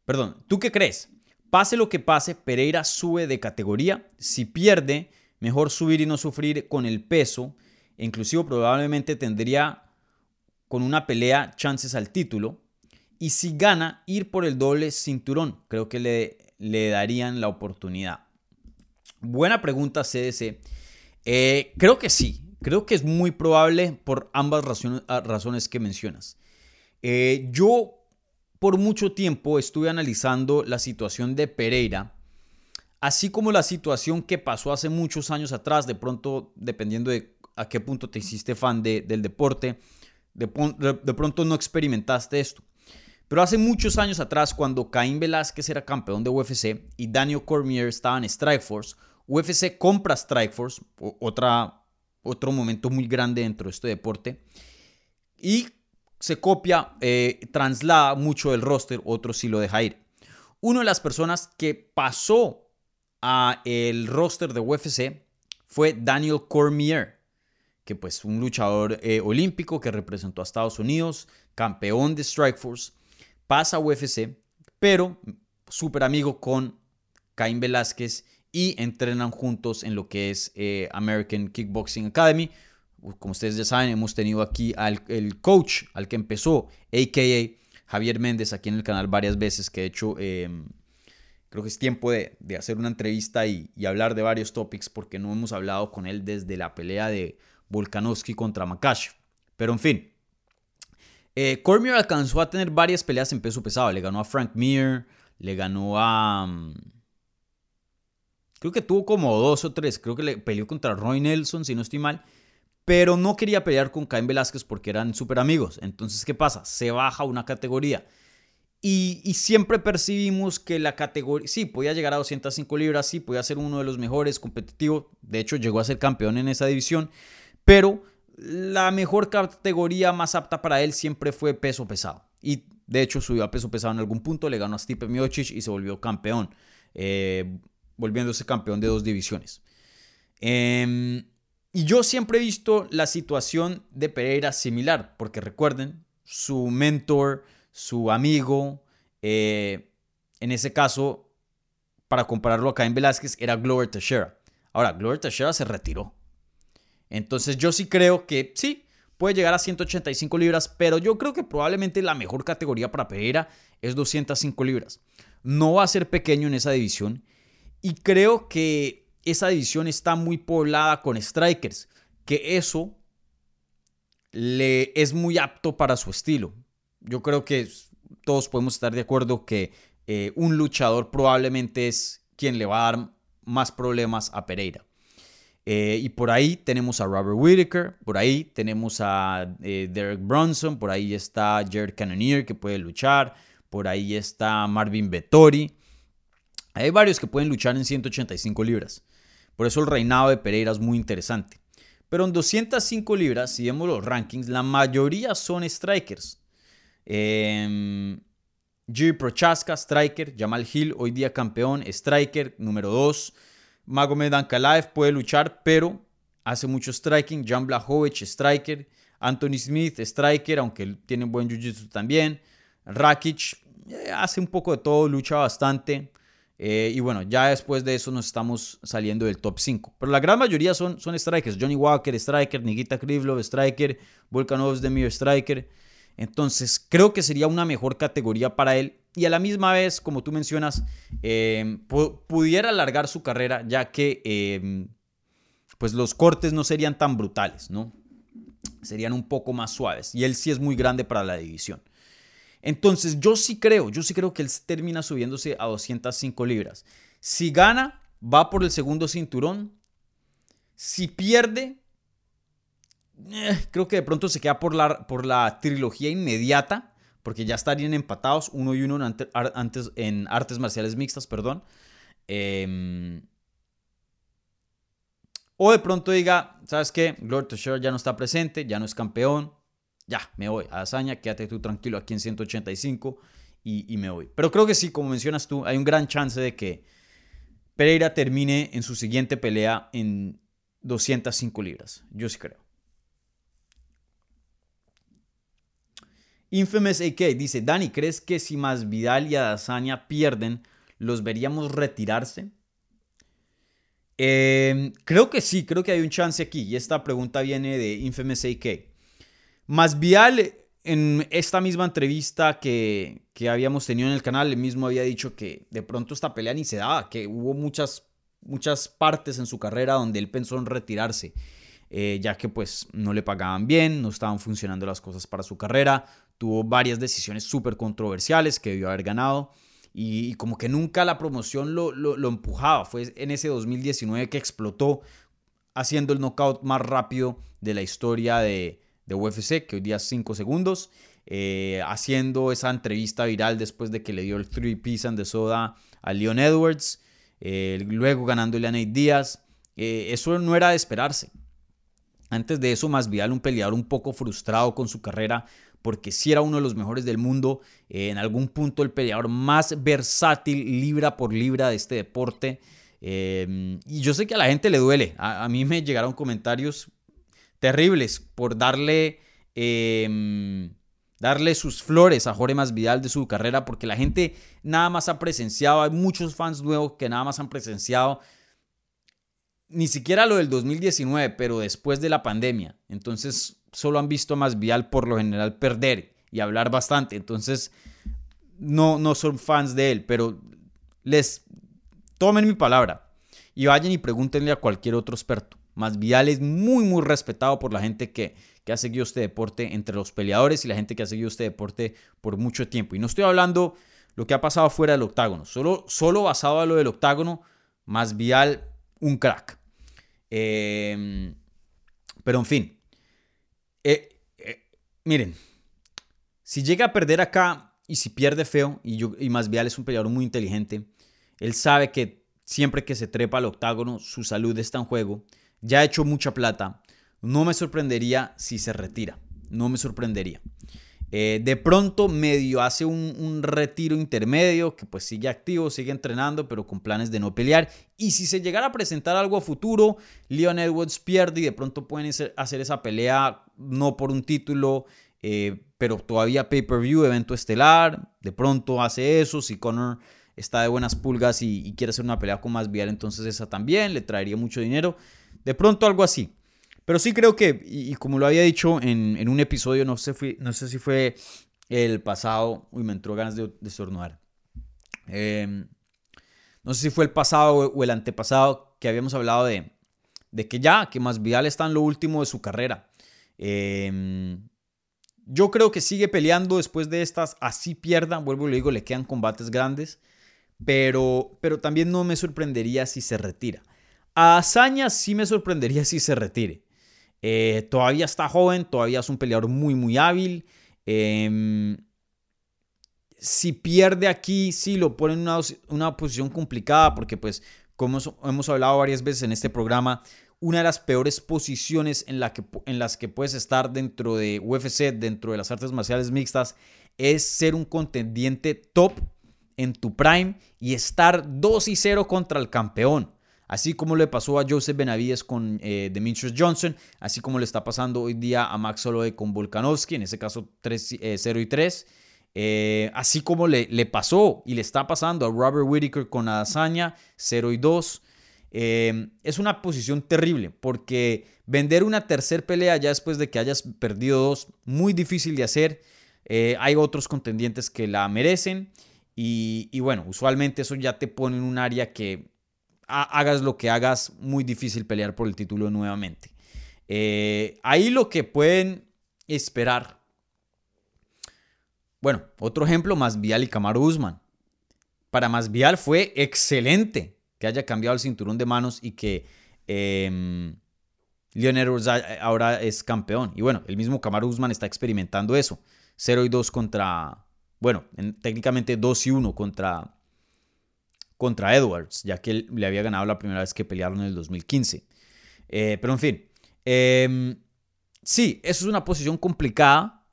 perdón, ¿tú qué crees? Pase lo que pase, Pereira sube de categoría. Si pierde, mejor subir y no sufrir con el peso. Inclusive probablemente tendría con una pelea chances al título. Y si gana, ir por el doble cinturón. Creo que le, le darían la oportunidad. Buena pregunta, CDC. Eh, creo que sí. Creo que es muy probable por ambas razones, que mencionas. Eh, yo por mucho tiempo estuve analizando la situación de Pereira, así como la situación que pasó hace muchos años atrás, de pronto, dependiendo de a qué punto te hiciste fan del deporte, de, pronto no experimentaste esto. Pero hace muchos años atrás, cuando Caín Velázquez era campeón de UFC y Daniel Cormier estaba en Strikeforce, UFC compra Strikeforce, otra, otro momento muy grande dentro de este deporte, y se copia, eh, traslada mucho del roster, otro sí lo deja ir. Una de las personas que pasó a el roster de UFC fue Daniel Cormier, que pues un luchador eh, olímpico que representó a Estados Unidos, campeón de Strikeforce, pasa a UFC, pero súper amigo con Caín Velázquez y entrenan juntos en lo que es eh, American Kickboxing Academy, como ustedes ya saben, hemos tenido aquí al el coach, al que empezó, a.k.a. Javier Méndez, aquí en el canal varias veces, que de hecho em, creo que es tiempo de, hacer una entrevista y, hablar de varios topics, porque no hemos hablado con él desde la pelea de Volkanovski contra Makash. Pero en fin, eh, Cormier alcanzó a tener varias peleas en peso pesado. Le ganó a Frank Mir, le ganó a... Mm, creo que tuvo como dos o tres. Creo que le peleó contra Roy Nelson, si no estoy mal pero no quería pelear con Caín Velázquez porque eran súper amigos. Entonces, ¿qué pasa? Se baja una categoría. Y, siempre percibimos que la categoría, sí, podía llegar a 205 libras, sí, podía ser uno de los mejores competitivos. De hecho, llegó a ser campeón en esa división. Pero la mejor categoría más apta para él siempre fue peso pesado. Y de hecho, subió a peso pesado en algún punto, le ganó a Stipe Miocic y se volvió campeón, eh, volviéndose campeón de dos divisiones. Eh, y yo siempre he visto la situación de Pereira similar, porque recuerden, su mentor, su amigo, eh, en ese caso, para compararlo acá en Velázquez, era Glover Teixeira. Ahora, Glover Teixeira se retiró. Entonces yo sí creo que sí, puede llegar a 185 libras, pero yo creo que probablemente la mejor categoría para Pereira es 205 libras. No va a ser pequeño en esa división y creo que esa división está muy poblada con strikers, que eso le es muy apto para su estilo. Yo creo que todos podemos estar de acuerdo que eh, un luchador probablemente es quien le va a dar más problemas a Pereira. Eh, y por ahí tenemos a Robert Whitaker, por ahí tenemos a eh, Derek Bronson, por ahí está Jared Cannonier que puede luchar, por ahí está Marvin Vettori. Hay varios que pueden luchar en 185 libras. Por eso el reinado de Pereira es muy interesante. Pero en 205 libras, si vemos los rankings, la mayoría son strikers. Eh, Prochaska, striker. Jamal Hill, hoy día campeón, striker. Número 2. Magomed Ankalaev puede luchar, pero hace mucho striking. Jan Blachowicz, striker. Anthony Smith, striker, aunque tiene buen jiu-jitsu también. Rakic eh, hace un poco de todo, lucha bastante. Eh, y bueno, ya después de eso nos estamos saliendo del top 5. Pero la gran mayoría son, son strikers. Johnny Walker, striker. Nikita Krivlov, striker. Volkanovs Demir, striker. Entonces, creo que sería una mejor categoría para él. Y a la misma vez, como tú mencionas, em, pudiera alargar su carrera, ya que em, pues los cortes no serían tan brutales, ¿no? Serían un poco más suaves. Y él sí es muy grande para la división. Entonces yo sí creo, yo sí creo que él termina subiéndose a 205 libras. Si gana, va por el segundo cinturón. Si pierde, eh, creo que de pronto se queda por la, por la trilogía inmediata, porque ya estarían empatados uno y uno antes, en artes marciales mixtas, perdón. Em, o de pronto diga, ¿sabes qué? Glory Teixeira ya no está presente, ya no es campeón, ya, me voy. A Hazaña, quédate tú tranquilo aquí en 185 y, y me voy. Pero creo que sí, como mencionas tú, hay un gran chance de que Pereira termine en su siguiente pelea en 205 libras. Yo sí creo. Infamous AK dice, Dani, ¿crees que si Masvidal y Adesanya pierden, ¿Los veríamos retirarse? Em, creo que sí, creo que hay un chance aquí. Y esta pregunta viene de Infamous AK. Masvial, en esta misma entrevista que, que habíamos tenido en el canal, él mismo había dicho que de pronto esta pelea ni se daba, que hubo muchas, muchas partes en su carrera donde él pensó en retirarse. Eh, ya que pues no le pagaban bien, no estaban funcionando las cosas para su carrera, tuvo varias decisiones súper controversiales que debió haber ganado y, como que nunca la promoción lo, lo, empujaba, fue en ese 2019 que explotó haciendo el knockout más rápido de la historia de, de UFC, que hoy día es 5 segundos, eh, haciendo esa entrevista viral después de que le dio el 3 piece and soda a Leon Edwards, eh, luego ganándole a Nate Díaz. eso no era de esperarse. Antes de eso, Masvidal, un peleador un poco frustrado con su carrera, porque si era uno de los mejores del mundo, eh, en algún punto el peleador más versátil libra por libra de este deporte. Eh, y yo sé que a la gente le duele. A, mí me llegaron comentarios terribles por darle, em, darle sus flores a Jorge Masvidal de su carrera, porque la gente nada más ha presenciado, hay muchos fans nuevos que nada más han presenciado ni siquiera lo del 2019, pero después de la pandemia. Entonces, solo han visto más Vial por lo general perder y hablar bastante. Entonces, no, no son fans de él, pero les tomen mi palabra y vayan y pregúntenle a cualquier otro experto. Más Vial es muy, muy respetado por la gente que, que ha seguido este deporte, entre los peleadores y la gente que ha seguido este deporte por mucho tiempo. Y no estoy hablando lo que ha pasado fuera del octágono, solo, solo basado a lo del octágono, más Vial un crack. Em, pero en fin, eh, eh, miren, si llega a perder acá y si pierde feo, y, yo, y Masvial es un peleador muy inteligente, él sabe que siempre que se trepa al octágono, su salud está en juego, ya ha hecho mucha plata, no me sorprendería si se retira, no me sorprendería. Eh, de pronto medio hace un, retiro intermedio, que pues sigue activo, sigue entrenando, pero con planes de no pelear. Y si se llegara a presentar algo a futuro, Leon Edwards pierde y de pronto pueden hacer esa pelea no por un título, eh, pero todavía pay-per-view, evento estelar. De pronto hace eso, si Conor está de buenas pulgas y, quiere hacer una pelea con más entonces esa también le traería mucho dinero. De pronto algo así. Pero sí creo que, y, como lo había dicho en, un episodio, no sé, si fue el pasado, uy, me entró ganas de, de em, no sé si fue el pasado o el antepasado que habíamos hablado de, de que ya, que Masvidal está en lo último de su carrera. Em, yo creo que sigue peleando después de estas, así pierdan, vuelvo y le digo, le quedan combates grandes, pero, pero también no me sorprendería si se retira. A Hazaña sí me sorprendería si se retire. Eh, todavía está joven, todavía es un peleador muy, muy hábil. Em, si pierde aquí, sí lo pone en una, posición complicada, porque pues, como hemos hablado varias veces en este programa, una de las peores posiciones en, la que, en las que puedes estar dentro de UFC, dentro de las artes marciales mixtas, es ser un contendiente top en tu prime y estar 2 y 0 contra el campeón. Así como le pasó a Joseph Benavides con eh, Demetrius Johnson, así como le está pasando hoy día a Max Holloway con Volkanovski, en ese caso 3, 0 eh, y 3. Eh, así como le, le, pasó y le está pasando a Robert Whittaker con Adesanya 0 y 2. es una posición terrible porque vender una tercer pelea ya después de que hayas perdido dos, muy difícil de hacer. hay otros contendientes que la merecen y, y bueno, usualmente eso ya te pone en un área que hagas lo que hagas, muy difícil pelear por el título nuevamente. Eh, ahí lo que pueden esperar. Bueno, otro ejemplo, Masvial y Camaro Usman. Para Masvial fue excelente que haya cambiado el cinturón de manos y que eh, ahora es campeón. Y bueno, el mismo Camaro Usman está experimentando eso. 0 y 2 contra, bueno, técnicamente 2 y 1 contra contra Edwards, ya que él le había ganado la primera vez que pelearon en el 2015. Eh, pero en fin, em, sí, eso es una posición complicada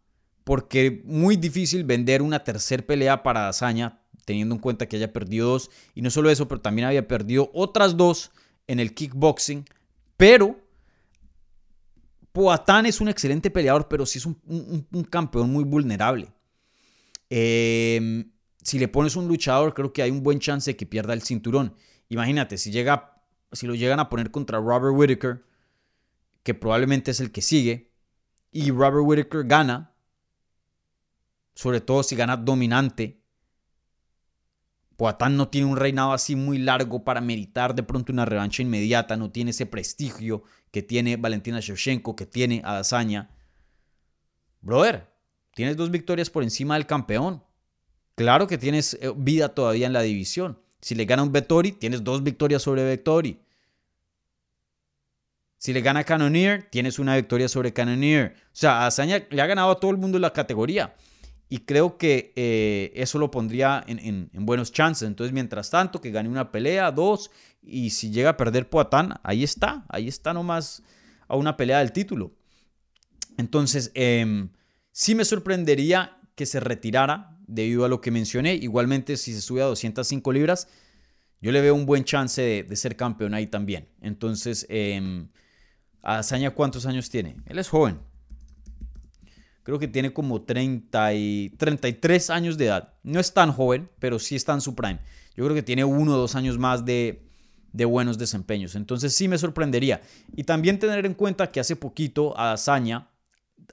porque muy difícil vender una tercer pelea para Hazaña, teniendo en cuenta que haya perdido dos, y no solo eso, pero también había perdido otras dos en el kickboxing, pero Poatán es un excelente peleador, pero sí es un, campeón muy vulnerable. Eh, si le pones un luchador, creo que hay un buen chance de que pierda el cinturón. Imagínate, si, llega, si lo llegan a poner contra Robert Whittaker, que probablemente es el que sigue, y Robert Whittaker gana, sobre todo si gana dominante, Poatán no tiene un reinado así muy largo para meritar de pronto una revancha inmediata, no tiene ese prestigio que tiene Valentina Shevchenko, que tiene Adesanya. Brother, tienes dos victorias por encima del campeón. Claro que tienes eh, vida todavía en la división. Si le gana un Vettori, tienes dos victorias sobre Vettori. Si le gana Cannonier, tienes una victoria sobre Cannonier. O sea, Azaña le ha ganado a todo el mundo la categoría. Y creo que eh, eso lo pondría en, buenos chances. Entonces, mientras tanto, que gane una pelea, dos. Y si llega a perder Poatán, ahí está. Ahí está nomás a una pelea del título. Entonces, em, sí me sorprendería que se retirara debido a lo que mencioné. Igualmente, si se sube a 205 libras, yo le veo un buen chance de, ser campeón ahí también. Entonces, eh, Azaña, ¿cuántos años tiene? Él es joven. Creo que tiene como 30 y 33 años de edad. No es tan joven, pero sí está en su prime. Yo creo que tiene uno o dos años más de, de buenos desempeños. Entonces sí me sorprendería. Y también tener en cuenta que hace poquito Azaña,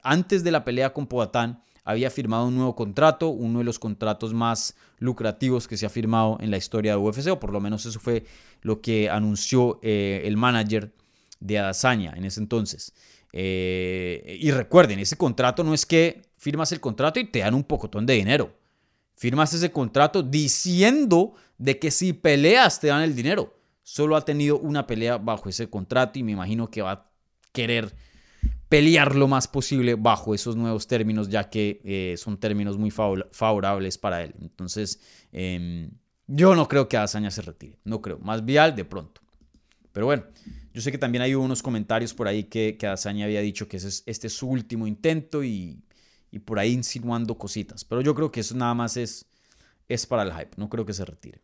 antes de la pelea con Poatán, había firmado un nuevo contrato, uno de los contratos más lucrativos que se ha firmado en la historia de UFC, o por lo menos eso fue lo que anunció eh, el manager de Adazaña en ese entonces. Eh, y recuerden, ese contrato no es que firmas el contrato y te dan un pocotón de dinero. Firmas ese contrato diciendo de que si peleas te dan el dinero. Solo ha tenido una pelea bajo ese contrato y me imagino que va a querer pelear lo más posible bajo esos nuevos términos, ya que eh, son términos muy favorables para él. Entonces, em, yo no creo que Azaña se retire, no creo. Más vial de pronto. Pero bueno, yo sé que también hay unos comentarios por ahí que, que Azaña había dicho que este es su último intento y, por ahí insinuando cositas. Pero yo creo que eso nada más es, es para el hype, no creo que se retire.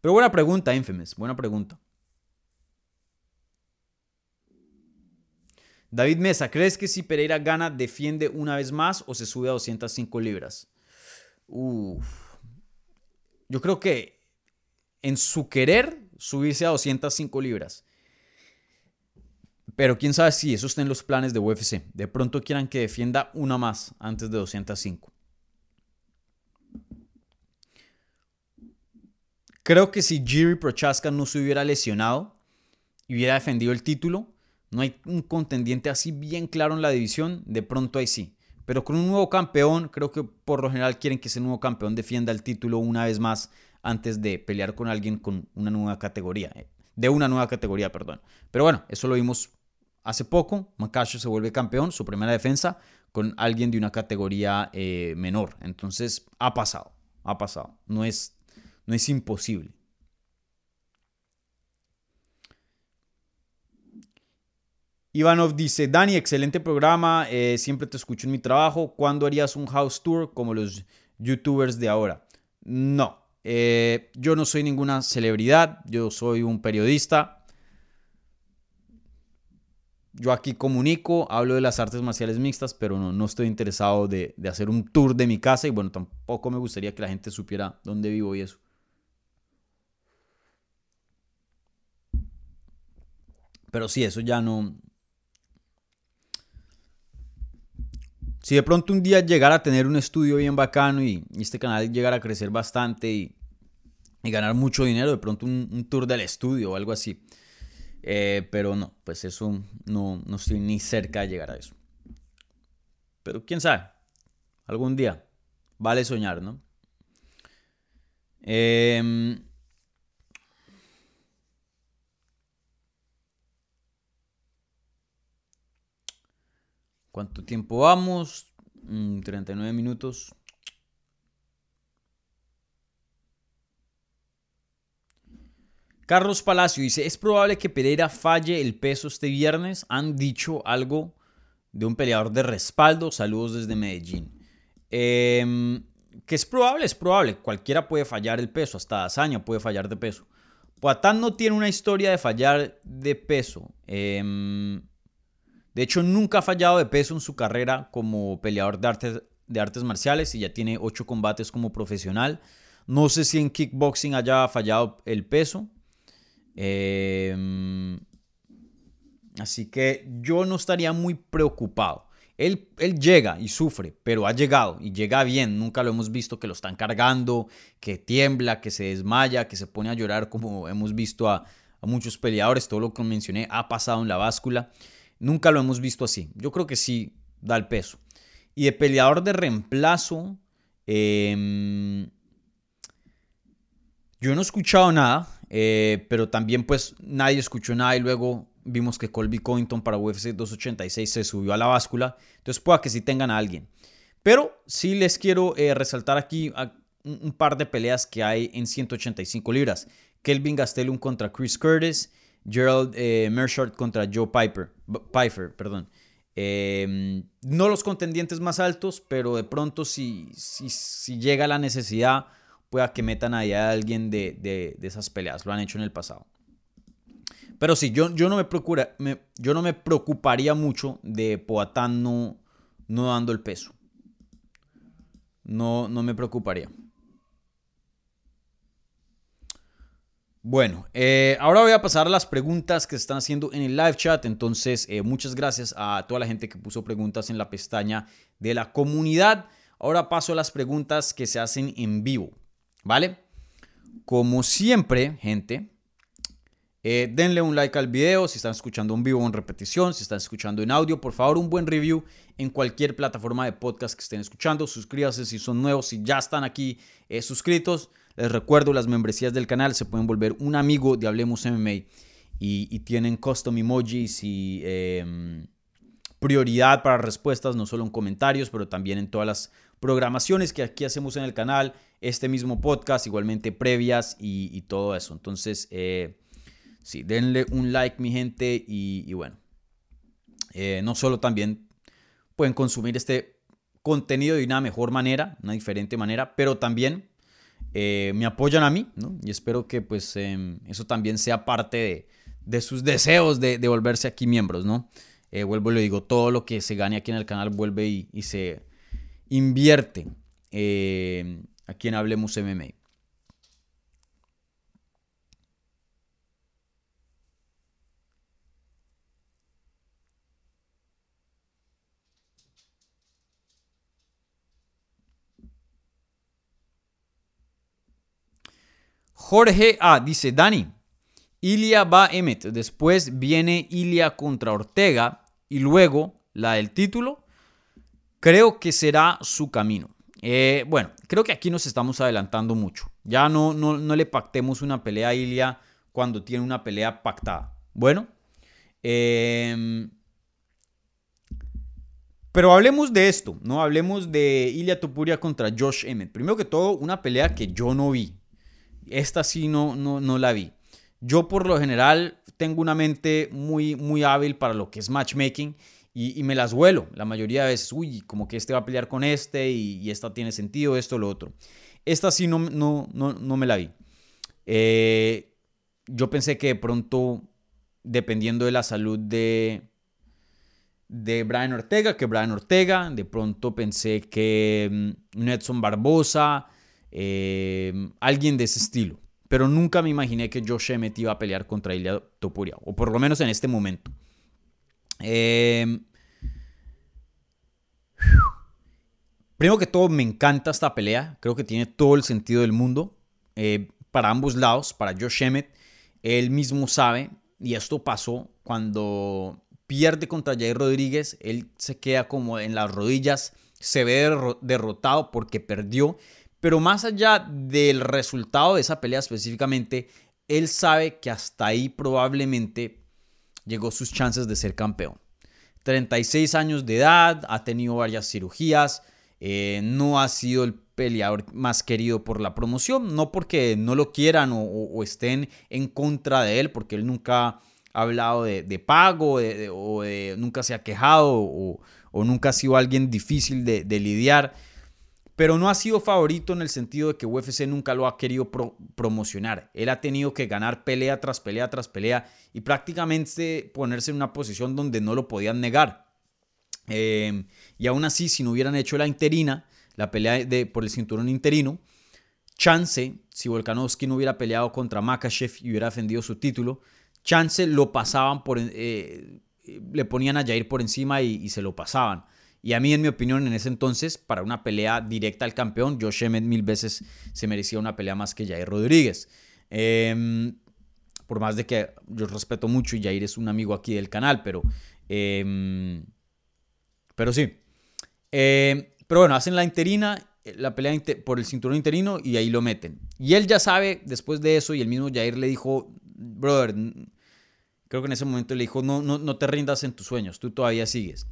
Pero buena pregunta, Infamous, buena pregunta. David Mesa, ¿crees que si Pereira gana, defiende una vez más o se sube a 205 libras? Yo creo que en su querer subirse a 205 libras. Pero quién sabe si eso está en los planes de UFC. De pronto quieran que defienda una más antes de 205. Creo que si Jiri Prochaska no se hubiera lesionado y hubiera defendido el título, no hay un contendiente así bien claro en la división, de pronto ahí sí. Pero con un nuevo campeón, creo que por lo general quieren que ese nuevo campeón defienda el título una vez más antes de pelear con alguien con una nueva categoría. Eh, de una nueva categoría, perdón. Pero bueno, eso lo vimos hace poco. Macacho se vuelve campeón, su primera defensa, con alguien de una categoría eh, menor. Entonces, ha pasado, ha pasado. No es, no es imposible. Ivanov dice, Dani, excelente programa, eh, siempre te escucho en mi trabajo. ¿Cuándo harías un house tour como los youtubers de ahora? No, eh, yo no soy ninguna celebridad, yo soy un periodista. Yo aquí comunico, hablo de las artes marciales mixtas, pero no, no estoy interesado de, de hacer un tour de mi casa y bueno, tampoco me gustaría que la gente supiera dónde vivo y eso. Pero sí, eso ya no, Si de pronto un día llegara a tener un estudio bien bacano y, este canal llegara a crecer bastante y, ganar mucho dinero, de pronto un, tour del estudio o algo así. Eh, pero no, pues eso no, no estoy ni cerca de llegar a eso. Pero quién sabe, algún día. Vale soñar, ¿no? Eh, ¿Cuánto tiempo vamos? 39 mm, minutos. Carlos Palacio dice, es probable que Pereira falle el peso este viernes. Han dicho algo de un peleador de respaldo. Saludos desde Medellín. Em, que es probable, es probable. Cualquiera puede fallar el peso. Hasta Azaña puede fallar de peso. Poatán no tiene una historia de fallar de peso. Eh, de hecho, nunca ha fallado de peso en su carrera como peleador de artes, marciales y ya tiene ocho combates como profesional. No sé si en kickboxing haya fallado el peso. Em, así que yo no estaría muy preocupado. Él, llega y sufre, pero ha llegado y llega bien. Nunca lo hemos visto que lo están cargando, que tiembla, que se desmaya, que se pone a llorar como hemos visto a muchos peleadores. Todo lo que mencioné ha pasado en la báscula. Nunca lo hemos visto así. Yo creo que sí da el peso. Y de peleador de reemplazo, em, yo no he escuchado nada, eh, pero también pues nadie escuchó nada y luego vimos que Colby Covington para UFC 286 se subió a la báscula. Entonces pueda que sí tengan a alguien. Pero sí les quiero eh, resaltar aquí un par de peleas que hay en 185 libras. Kelvin Gastelum contra Chris Curtis, Gerald eh, contra Joe Piper, Pfeiffer, perdón. Em, no los contendientes más altos, pero de pronto si, si, llega la necesidad, pueda que metan ahí a alguien de, esas peleas. Lo han hecho en el pasado. Pero sí, yo, yo, no, me procura, yo no me preocuparía mucho de Poatán no, no dando el peso. No, no me preocuparía. Bueno, eh, ahora voy a pasar a las preguntas que se están haciendo en el live chat. Entonces, eh, muchas gracias a toda la gente que puso preguntas en la pestaña de la comunidad. Ahora paso a las preguntas que se hacen en vivo, ¿vale? Como siempre, gente, eh, denle un like al video si están escuchando en vivo o en repetición, si están escuchando en audio, por favor un buen review en cualquier plataforma de podcast que estén escuchando. Suscríbanse si son nuevos, si ya están aquí suscritos. Les recuerdo, las membresías del canal se pueden volver un amigo de Hablemos MMA y, tienen custom emojis y em, prioridad para respuestas, no solo en comentarios, pero también en todas las programaciones que aquí hacemos en el canal, este mismo podcast, igualmente previas y, todo eso. Entonces, eh, sí, denle un like, mi gente, y, bueno, eh, no solo también pueden consumir este contenido de una mejor manera, una diferente manera, pero también eh, me apoyan a mí, ¿no? Y espero que pues em, eso también sea parte de, sus deseos de, volverse aquí miembros, ¿no? Eh, vuelvo y le digo, todo lo que se gane aquí en el canal vuelve y, se invierte eh, aquí en Hablemos MMA. Jorge A. dice, Dani, Ilia va Emmet, después viene Ilia contra Ortega y luego la del título. Creo que será su camino. Eh, bueno, creo que aquí nos estamos adelantando mucho. Ya no, no, no le pactemos una pelea a Ilia cuando tiene una pelea pactada. Bueno, em, pero hablemos de esto, ¿no? Hablemos de Ilia Topuria contra Josh Emmett. Primero que todo, una pelea que yo no vi. Esta sí no, no, la vi. Yo por lo general tengo una mente muy, muy hábil para lo que es matchmaking y, me las vuelo la mayoría de veces. Uy, como que este va a pelear con este y, esta tiene sentido, esto, lo otro. Esta sí no, no, no, me la vi. Eh, yo pensé que de pronto, dependiendo de la salud de, de Brian Ortega, que Brian Ortega, de pronto pensé que mm, Nedson Barbosa, Em, alguien de ese estilo. Pero nunca me imaginé que Josh Emmett iba a pelear contra Ilya Topuria, o por lo menos en este momento. Em, primero que todo, me encanta esta pelea. Creo que tiene todo el sentido del mundo eh, para ambos lados. Para Josh Emmett, él mismo sabe, y esto pasó cuando pierde contra Jair Rodríguez. Él se queda como en las rodillas, se ve derrotado porque perdió pero más allá del resultado de esa pelea específicamente, él sabe que hasta ahí probablemente llegó sus chances de ser campeón. 36 años de edad, ha tenido varias cirugías, eh, no ha sido el peleador más querido por la promoción, no porque no lo quieran o, estén en contra de él, porque él nunca ha hablado de, pago o nunca se ha quejado o, nunca ha sido alguien difícil de lidiar pero no ha sido favorito en el sentido de que UFC nunca lo ha querido promocionar. Él ha tenido que ganar pelea tras pelea tras pelea y prácticamente ponerse en una posición donde no lo podían negar. Eh, y aún así, si no hubieran hecho la interina, la pelea de, por el cinturón interino, chance, si Volkanovski no hubiera peleado contra Makachev y hubiera defendido su título, chance lo pasaban por... Eh, le ponían a Jair por encima y, se lo pasaban. Y a mí, en mi opinión, en ese entonces, para una pelea directa al campeón, Josh Emmett mil veces se merecía una pelea más que Jair Rodríguez. Em, por más de que yo respeto mucho y Jair es un amigo aquí del canal, pero... Em, pero sí. Em, pero bueno, hacen la interina, la pelea por el cinturón interino y ahí lo meten. Y él ya sabe, después de eso, y el mismo Jair le dijo, brother, creo que en ese momento le dijo, no, no, no te rindas en tus sueños, tú todavía sigues.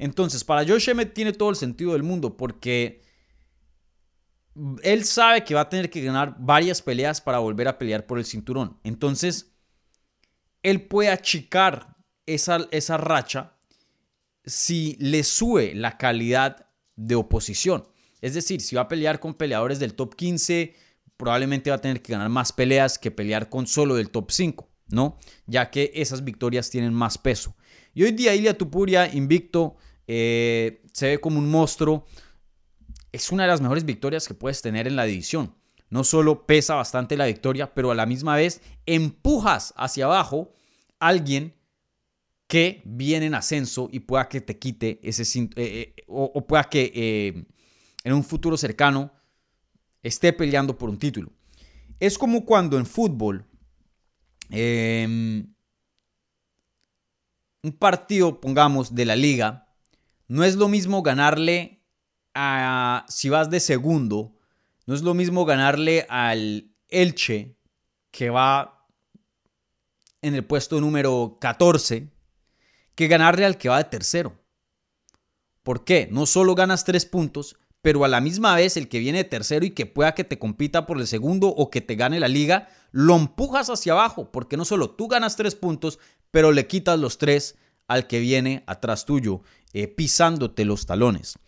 Entonces, para Josh Emmett tiene todo el sentido del mundo porque él sabe que va a tener que ganar varias peleas para volver a pelear por el cinturón. Entonces, él puede achicar esa, esa racha si le sube la calidad de oposición. Es decir, si va a pelear con peleadores del top 15, probablemente va a tener que ganar más peleas que pelear con solo del top 5, ¿no? Ya que esas victorias tienen más peso. Y hoy día Ilia Tupuria, invicto, eh, se ve como un monstruo. Es una de las mejores victorias que puedes tener en la división. No solo pesa bastante la victoria, pero a la misma vez empujas hacia abajo a alguien que viene en ascenso y pueda que te quite ese eh, eh, o, pueda que en un futuro cercano esté peleando por un título. Es como cuando en fútbol em, un partido, pongamos, de la liga, no es lo mismo ganarle a, si vas de segundo, no es lo mismo ganarle al Elche, que va en el puesto número 14, que ganarle al que va de tercero. ¿Por qué? No solo ganas tres puntos, pero a la misma vez el que viene de tercero y que pueda que te compita por el segundo o que te gane la liga, lo empujas hacia abajo, porque no solo tú ganas tres puntos, pero le quitas los tres al que viene atrás tuyo, eh, pisándote los talones.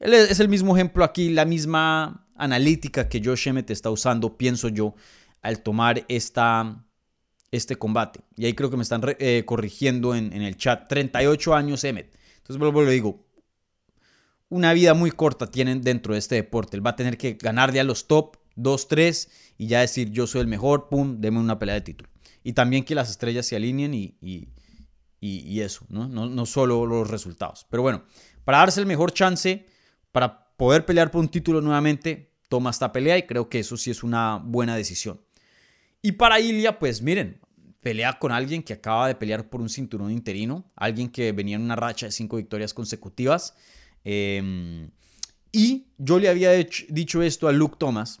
Es el mismo ejemplo aquí, la misma analítica que Josh Emmett está usando, pienso yo, al tomar esta, este combate. Y ahí creo que me están eh, corrigiendo en, el chat. 38 años Emmet. Entonces vuelvo y le digo, una vida muy corta tienen dentro de este deporte. Él va a tener que ganarle a los top 2, 3 y ya decir yo soy el mejor, pum, deme una pelea de título. Y también que las estrellas se alineen y, y, eso, ¿no? ¿no? No solo los resultados. Pero bueno, para darse el mejor chance, para poder pelear por un título nuevamente, toma esta pelea y creo que eso sí es una buena decisión. Y para Ilia, pues miren, pelea con alguien que acaba de pelear por un cinturón interino, alguien que venía en una racha de cinco victorias consecutivas. Em, y yo le había dicho esto a Luke Thomas,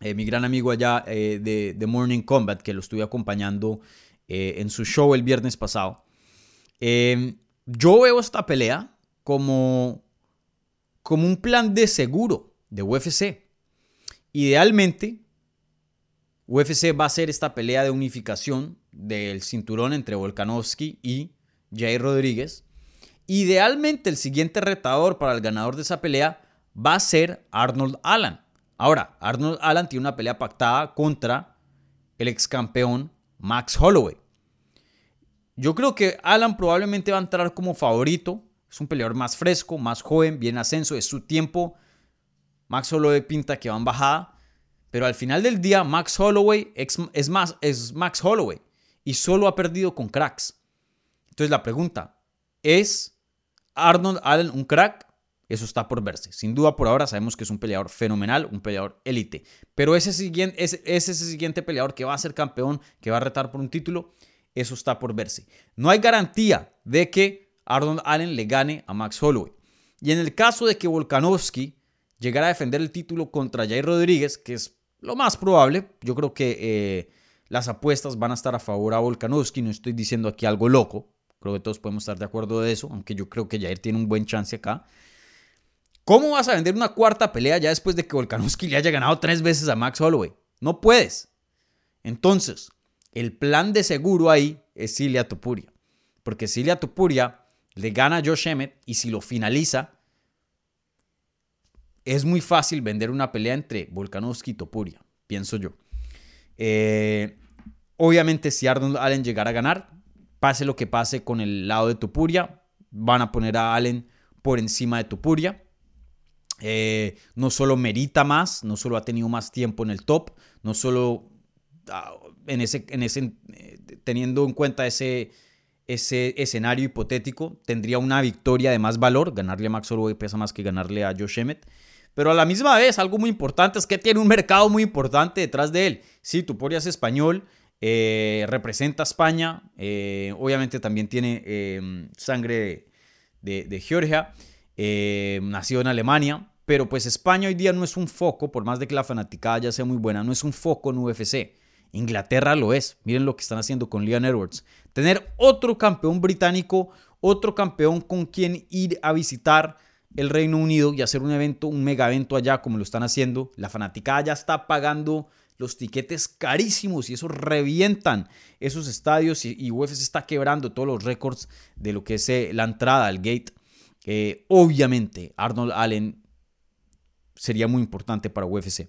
eh, mi gran amigo allá eh, de, Morning Combat, que lo estuve acompañando eh, en su show el viernes pasado. Em, yo veo esta pelea como, como un plan de seguro de UFC. Idealmente, UFC va a hacer esta pelea de unificación del cinturón entre Volkanovski y Jair Rodríguez. Idealmente el siguiente retador para el ganador de esa pelea va a ser Arnold Allen. Ahora, Arnold Allen tiene una pelea pactada contra el ex campeón Max Holloway. Yo creo que Allen probablemente va a entrar como favorito. Es un peleador más fresco, más joven, bien ascenso, es su tiempo. Max Holloway pinta que va en bajada. Pero al final del día, Max Holloway es, más, es Max Holloway y solo ha perdido con cracks. Entonces la pregunta, ¿es Arnold Allen un crack? Eso está por verse. Sin duda, por ahora sabemos que es un peleador fenomenal, un peleador élite. Pero ese, siguiente, ese siguiente peleador que va a ser campeón, que va a retar por un título, eso está por verse. No hay garantía de que Arnold Allen le gane a Max Holloway. Y en el caso de que Volkanovski llegara a defender el título contra Jair Rodríguez, que es lo más probable, yo creo que eh, las apuestas van a estar a favor a Volkanovski, no estoy diciendo aquí algo loco, creo que todos podemos estar de acuerdo de eso, aunque yo creo que Jair tiene un buen chance acá. ¿Cómo vas a vender una cuarta pelea ya después de que Volkanovski le haya ganado tres veces a Max Holloway? No puedes. Entonces, el plan de seguro ahí es Cilia Topuria. Porque Cilia Topuria le gana a Josh Emmett y si lo finaliza, es muy fácil vender una pelea entre Volkanovski y Topuria, pienso yo. Eh, obviamente, si Arnold Allen llegara a ganar, pase lo que pase con el lado de Topuria, van a poner a Allen por encima de Tupuria. Eh, no solo merita más, no solo ha tenido más tiempo en el top, no solo ah, en ese, en ese, eh, teniendo en cuenta ese, ese escenario hipotético, tendría una victoria de más valor. Ganarle a Max Holloway pesa más que ganarle a Josh Emmett. Pero a la misma vez, algo muy importante es que tiene un mercado muy importante detrás de él. Sí, Tupuria es español, eh, representa a España, obviamente también tiene sangre de, de Georgia, nació en Alemania, pero pues España hoy día no es un foco, por más de que la fanaticada ya sea muy buena, no es un foco en UFC. Inglaterra lo es. Miren lo que están haciendo con Leon Edwards. Tener otro campeón británico, otro campeón con quien ir a visitar el Reino Unido y hacer un evento, un mega evento allá como lo están haciendo. La fanaticada ya está pagando los tiquetes carísimos y eso revientan esos estadios y, UFC está quebrando todos los récords de lo que es eh, la entrada al gate. Obviamente, Arnold Allen sería muy importante para UFC.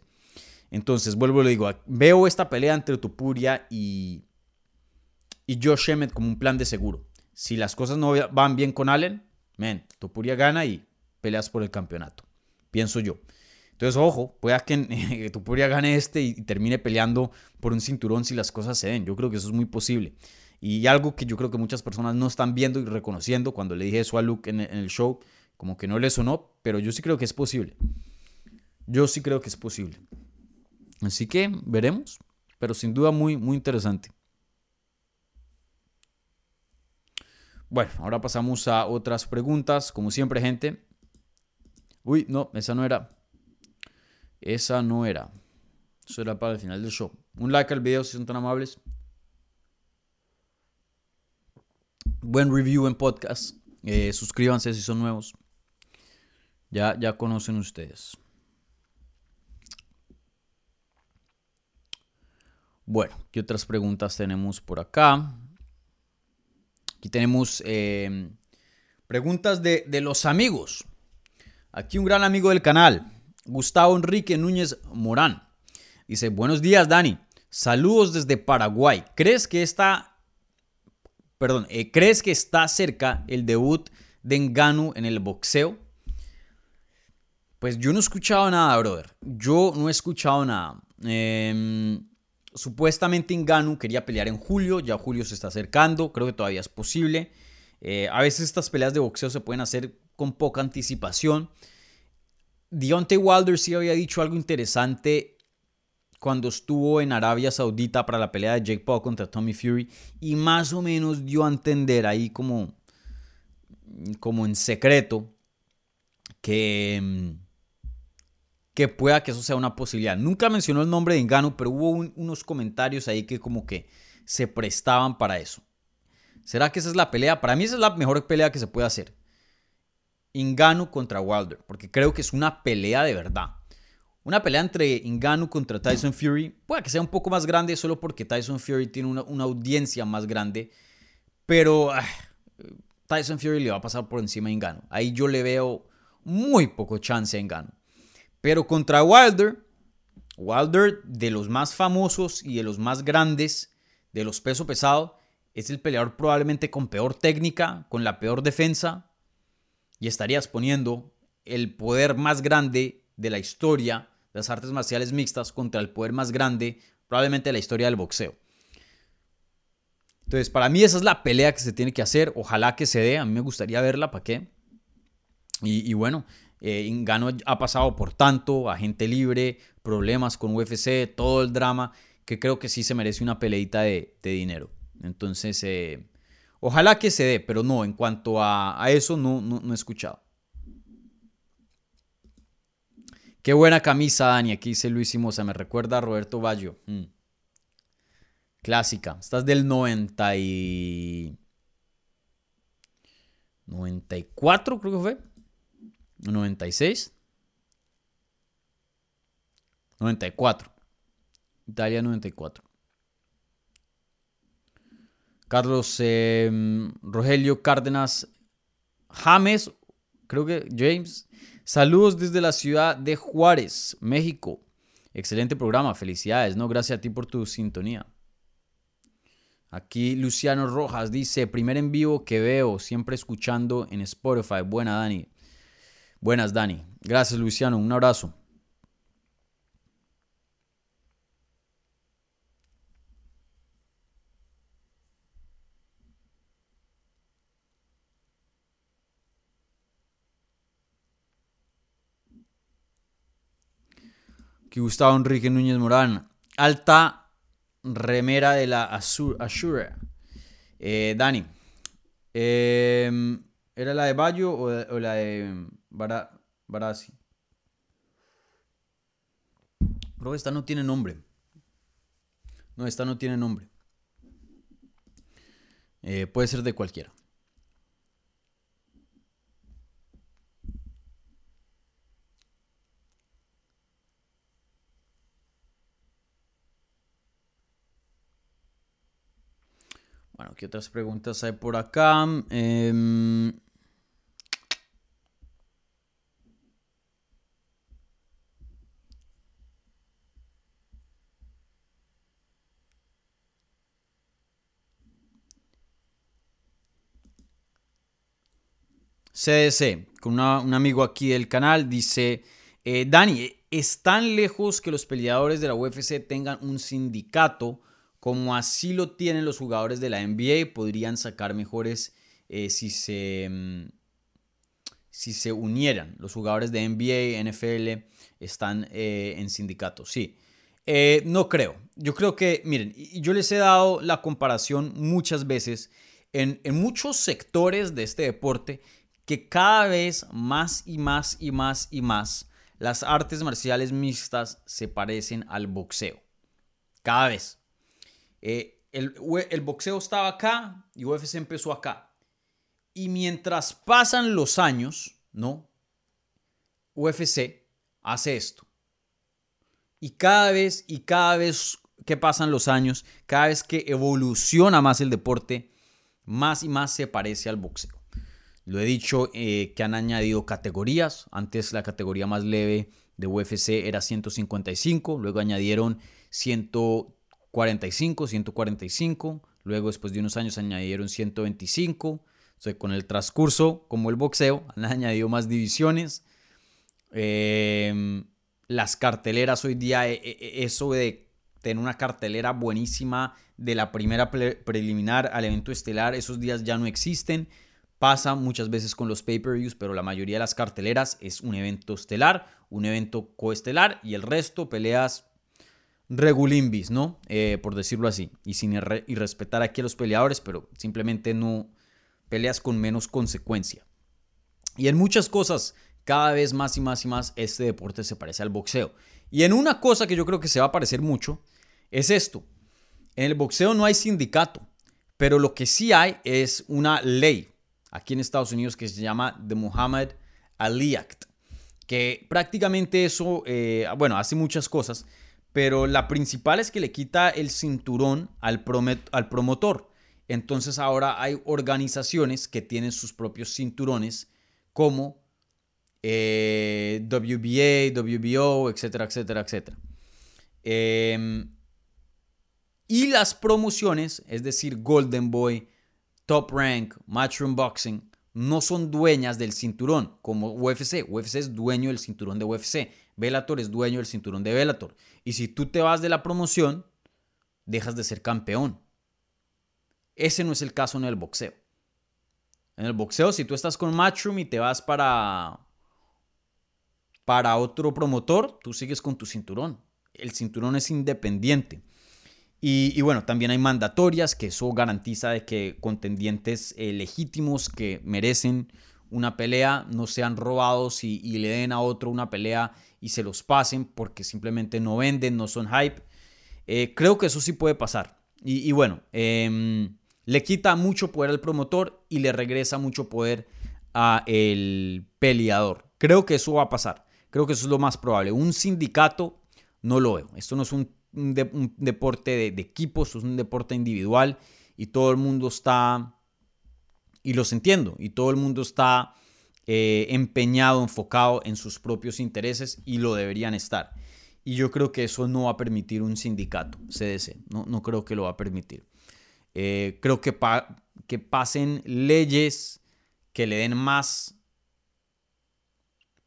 Entonces, vuelvo y le digo, veo esta pelea entre Tupuria y, y Josh Emmett como un plan de seguro. Si las cosas no van bien con Allen, man, Tupuria gana y peleas por el campeonato. Pienso yo. Entonces, ojo, pueda que Tupuria gane este y, termine peleando por un cinturón si las cosas se den. Yo creo que eso es muy posible. Y algo que yo creo que muchas personas no están viendo y reconociendo cuando le dije eso a Luke en el show, como que no le sonó, pero yo sí creo que es posible. Yo sí creo que es posible. Así que veremos, pero sin duda muy, muy interesante. Bueno, ahora pasamos a otras preguntas. Como siempre, gente. Uy, no, esa no era. Esa no era. Eso era para el final del show. Un like al video si son tan amables. Buen review en podcast. Eh, suscríbanse si son nuevos. Ya, ya conocen ustedes. Bueno, ¿qué otras preguntas tenemos por acá? Aquí tenemos eh, preguntas de, los amigos. Aquí un gran amigo del canal, Gustavo Enrique Núñez Morán. Dice, buenos días Dani, saludos desde Paraguay. ¿Crees que está, perdón, eh, ¿crees que está cerca el debut de Enganu en el boxeo? Pues yo no he escuchado nada, brother. Yo no he escuchado nada. Eh, Supuestamente Inganu quería pelear en julio, ya julio se está acercando, creo que todavía es posible. Eh, a veces estas peleas de boxeo se pueden hacer con poca anticipación. Deontay Wilder sí había dicho algo interesante cuando estuvo en Arabia Saudita para la pelea de Jake Paul contra Tommy Fury y más o menos dio a entender ahí como, como en secreto que mm, que pueda que eso sea una posibilidad. Nunca mencionó el nombre de Engano, pero hubo unos comentarios ahí que como que se prestaban para eso. ¿Será que esa es la pelea? Para mí esa es la mejor pelea que se puede hacer. Ingano contra Wilder, porque creo que es una pelea de verdad. Una pelea entre Ingano contra Tyson Fury, puede que sea un poco más grande solo porque Tyson Fury tiene una, audiencia más grande, pero ah, Tyson Fury le va a pasar por encima a Ingano. Ahí yo le veo muy poco chance a Ingano. Pero contra Wilder, Wilder de los más famosos y de los más grandes de los pesos pesados, es el peleador probablemente con peor técnica, con la peor defensa, y estarías poniendo el poder más grande de la historia de las artes marciales mixtas contra el poder más grande probablemente de la historia del boxeo. Entonces, para mí esa es la pelea que se tiene que hacer. Ojalá que se dé. A mí me gustaría verla. ¿Para qué? Y, y bueno, eh, ha pasado por tanto, agente libre, problemas con UFC, todo el drama, que creo que sí se merece una peleita de, dinero. Entonces, eh, ojalá que se dé, pero no, en cuanto a, eso no, no, he escuchado. Qué buena camisa, Dani. Aquí dice Luis Simosa. Me recuerda a Roberto Baggio. Mm. Clásica. Estás del 90 y... 94, creo que fue. 96. 94. Italia 94. Carlos em, Rogelio Cárdenas James, creo que James. Saludos desde la ciudad de Juárez, México. Excelente programa, felicidades, ¿no? Gracias a ti por tu sintonía. Aquí Luciano Rojas dice, primer en vivo que veo, siempre escuchando en Spotify. Buena, Dani. Buenas, Dani. Gracias, Luciano. Un abrazo. Aquí Gustavo Enrique Núñez Morán. Alta remera de la Ashura. Eh, Dani. Em, ¿Era la de Bayo o, la de Barasi? Bro, esta no tiene nombre. No, esta no tiene nombre. Eh, puede ser de cualquiera. Bueno, ¿qué otras preguntas hay por acá? Eh, CDC, con un amigo aquí del canal, dice, eh, Dani, ¿es tan lejos que los peleadores de la UFC tengan un sindicato como así lo tienen los jugadores de la NBA? Podrían sacar mejores eh, si, se, mm, si se unieran. Los jugadores de NBA, NFL están eh, en sindicato, sí. no creo. Yo creo que, miren, yo les he dado la comparación muchas veces. En, en muchos sectores de este deporte que cada vez más y más y más y más las artes marciales mixtas se parecen al boxeo. Cada vez. Eh, el, el, boxeo estaba acá y UFC empezó acá. Y mientras pasan los años, ¿no? UFC hace esto. Y cada vez y cada vez que pasan los años, cada vez que evoluciona más el deporte, más y más se parece al boxeo. Lo he dicho eh, que han añadido categorías. Antes la categoría más leve de UFC era 155, luego añadieron 145, 145, luego después de unos años añadieron 125. con el transcurso, como el boxeo, han añadido más divisiones. Em, las carteleras hoy día, e, e, e, eso de tener una cartelera buenísima de la primera preliminar al evento estelar, esos días ya no existen. Pasa muchas veces con los pay-per-views, pero la mayoría de las carteleras es un evento estelar, un evento coestelar y el resto peleas regulimbis, ¿no? Eh, por decirlo así. Y sin y respetar aquí a los peleadores, pero simplemente no peleas con menos consecuencia. Y en muchas cosas, cada vez más y más y más, este deporte se parece al boxeo. Y en una cosa que yo creo que se va a parecer mucho, es esto. En el boxeo no hay sindicato, pero lo que sí hay es una ley, aquí en Estados Unidos que se llama The Muhammad Ali Act, que prácticamente eso, eh, bueno, hace muchas cosas, pero la principal es que le quita el cinturón al, al promotor. Entonces ahora hay organizaciones que tienen sus propios cinturones como eh, WBA, WBO, etcétera, etcétera, etcétera. Em, y las promociones, es decir, Golden Boy, Top Rank, Matchroom Boxing, no son dueñas del cinturón, como UFC. UFC es dueño del cinturón de UFC. Bellator es dueño del cinturón de Bellator. Y si tú te vas de la promoción, dejas de ser campeón. Ese no es el caso en el boxeo. En el boxeo, si tú estás con Matchroom y te vas para, para otro promotor, tú sigues con tu cinturón. El cinturón es independiente. Y, bueno, también hay mandatorias, que eso garantiza de que contendientes eh, legítimos que merecen una pelea no sean robados y, le den a otro una pelea y se los pasen porque simplemente no venden, no son hype. Eh, creo que eso sí puede pasar. Y, bueno, em, le quita mucho poder al promotor y le regresa mucho poder al peleador. Creo que eso va a pasar. Creo que eso es lo más probable. Un sindicato no lo veo. Esto no es un un, deporte de, equipos, es un deporte individual y todo el mundo está, y los entiendo, y todo el mundo está eh, empeñado, enfocado en sus propios intereses y lo deberían estar. Y yo creo que eso no va a permitir un sindicato, CDC, no, no creo que lo va a permitir. Eh, creo que, que pasen leyes que le den más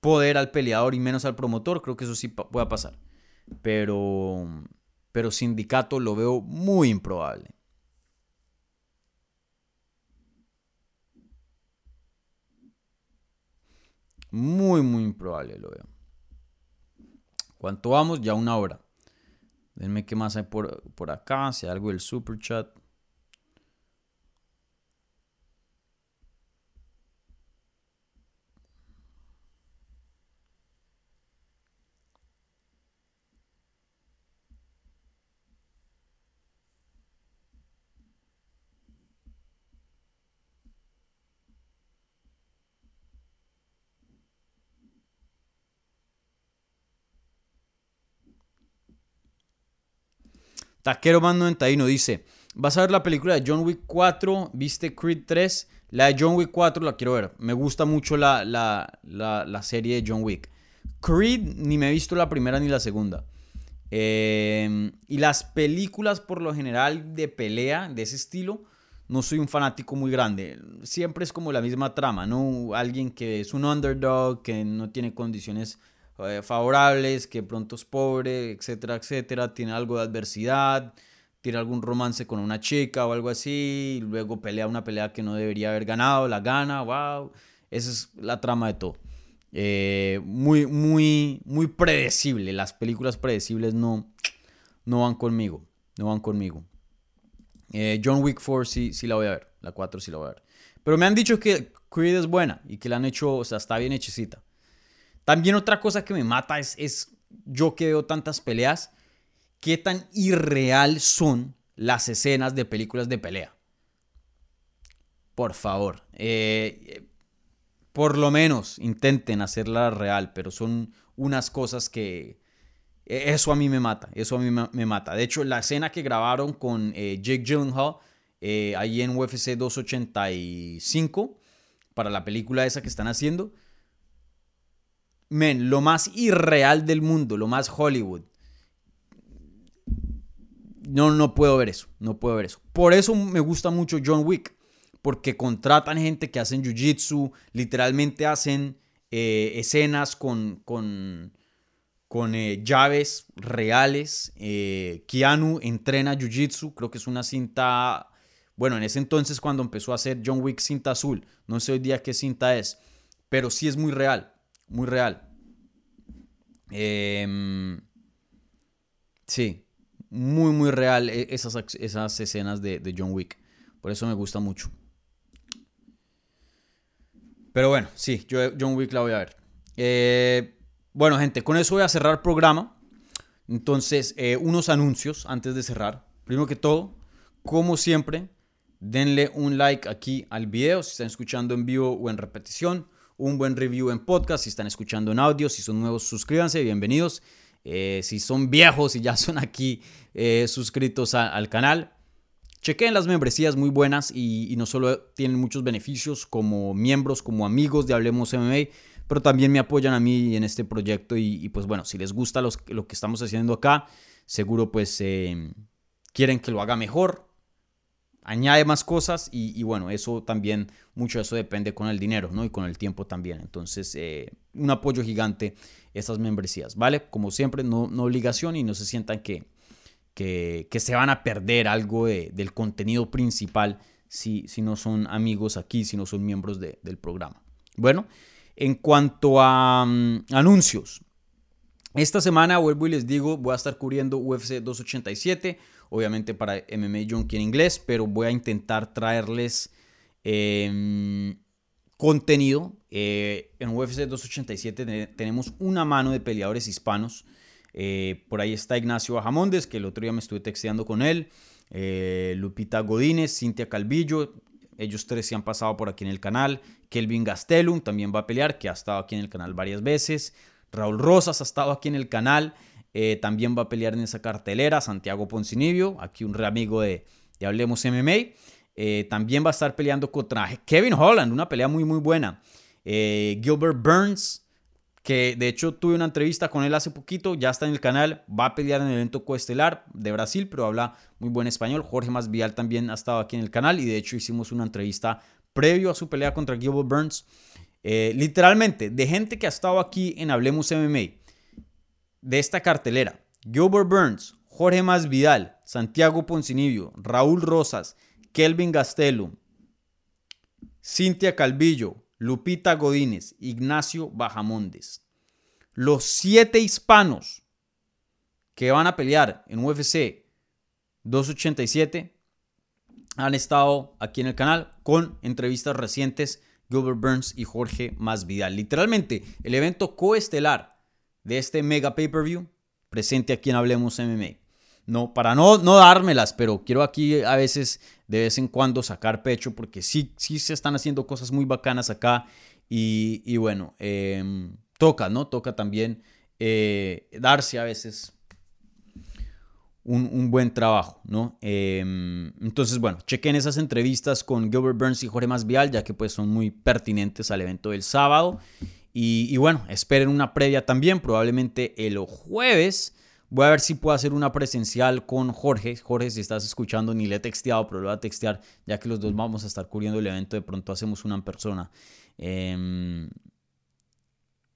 poder al peleador y menos al promotor, creo que eso sí pueda pasar. Pero, pero sindicato lo veo muy improbable. Muy, muy improbable lo veo. ¿Cuánto vamos? Ya una hora. Denme qué más hay por, por acá, si hay algo del super chat. Taquero Man 91 dice, vas a ver la película de John Wick 4, viste Creed 3, la de John Wick 4 la quiero ver, me gusta mucho la, la, serie de John Wick. Creed ni me he visto la primera ni la segunda. Em, y las películas por lo general de pelea de ese estilo, no soy un fanático muy grande. Siempre es como la misma trama, ¿no? Alguien que es un underdog, que no tiene condiciones eh, favorables, que pronto es pobre, etcétera, etcétera, tiene algo de adversidad, tiene algún romance con una chica o algo así, luego pelea una pelea que no debería haber ganado, la gana, wow, esa es la trama de todo. Eh, muy, muy, muy predecible, las películas predecibles no, no van conmigo, no van conmigo. Eh, John Wick 4 sí, sí la voy a ver, la 4 sí la voy a ver. Pero me han dicho que Creed es buena y que la han hecho, o sea, está bien hechicita. También otra cosa que me mata es, es yo que veo tantas peleas, qué tan irreal son las escenas de películas de pelea. Por favor, eh, por lo menos intenten hacerla real, pero son unas cosas que e, eso a mí me mata, eso a mí me, mata. De hecho, la escena que grabaron con eh, Jake Gyllenhaal eh, ahí en UFC 285 para la película esa que están haciendo, men, lo más irreal del mundo, lo más Hollywood. No, no puedo ver eso, no puedo ver eso. Por eso me gusta mucho John Wick, porque contratan gente que hacen jiu-jitsu, literalmente hacen eh, escenas con, con, con eh, llaves reales. Eh, Keanu entrena jiu-jitsu, creo que es una cinta, bueno, en ese entonces cuando empezó a hacer John Wick cinta azul, no sé hoy día qué cinta es, pero sí es muy real muy real. Em, sí, muy, muy real e, esas, esas escenas de, John Wick. Por eso me gusta mucho. Pero bueno, sí, yo John Wick la voy a ver. Eh, bueno, gente, con eso voy a cerrar el programa. Entonces, eh, unos anuncios antes de cerrar. Primero que todo, como siempre, denle un like aquí al video si están escuchando en vivo o en repetición un buen review en podcast, si están escuchando en audio, si son nuevos, suscríbanse, bienvenidos. Eh, si son viejos y ya son aquí eh, suscritos al canal, chequen las membresías muy buenas y, no solo tienen muchos beneficios como miembros, como amigos de Hablemos MMA, pero también me apoyan a mí en este proyecto y, pues bueno, si les gusta lo que estamos haciendo acá, seguro pues eh, quieren que lo haga mejor, añade más cosas y, bueno, eso también, mucho de eso depende con el dinero, ¿no? Y con el tiempo también. Entonces, eh, un apoyo gigante estas membresías, ¿vale? Como siempre, no, obligación y no se sientan que, que, se van a perder algo del contenido principal si, si no son amigos aquí, si no son miembros del programa. Bueno, en cuanto a mm, anuncios, esta semana vuelvo y les digo, voy a estar cubriendo UFC 287 obviamente para MMA Junkie en inglés, pero voy a intentar traerles em, contenido. Eh, en UFC 287 tenemos una mano de peleadores hispanos. Eh, por ahí está Ignacio Bajamondes, que el otro día me estuve texteando con él. Eh, Lupita Godínez, Cintia Calvillo, ellos tres se han pasado por aquí en el canal. Kelvin Gastelum también va a pelear, que ha estado aquí en el canal varias veces. Raúl Rosas ha estado aquí en el canal. Eh, también va a pelear en esa cartelera Santiago Poncinibio, aquí un re amigo de, Hablemos MMA. Eh, también va a estar peleando contra Kevin Holland, una pelea muy muy buena. Eh, Gilbert Burns, que de hecho tuve una entrevista con él hace poquito, ya está en el canal, va a pelear en el evento coestelar de Brasil, pero habla muy buen español. Jorge Masvial también ha estado aquí en el canal y de hecho hicimos una entrevista previo a su pelea contra Gilbert Burns. Eh, literalmente, de gente que ha estado aquí en Hablemos MMA, de esta cartelera, Gilbert Burns, Jorge Masvidal, Santiago Poncinibio, Raúl Rosas, Kelvin Gastelum, Cintia Calvillo, Lupita Godínez, Ignacio Bajamondes. Los siete hispanos que van a pelear en UFC 287 han estado aquí en el canal con entrevistas recientes Gilbert Burns y Jorge Masvidal. Literalmente, el evento coestelar de este mega pay-per-view presente aquí en Hablemos MMA. No, para no, no dármelas, pero quiero aquí a veces, de vez en cuando, sacar pecho, porque sí, sí se están haciendo cosas muy bacanas acá. Y, bueno, em, toca, ¿no? Toca también eh, darse a veces un, buen trabajo, ¿no? Em, entonces, bueno, chequen esas entrevistas con Gilbert Burns y Jorge Masvial, ya que pues son muy pertinentes al evento del sábado. Y, bueno, esperen una previa también, probablemente el jueves. Voy a ver si puedo hacer una presencial con Jorge. Jorge, si estás escuchando, ni le he texteado, pero lo voy a textear, ya que los dos vamos a estar cubriendo el evento. De pronto hacemos una en persona. Em,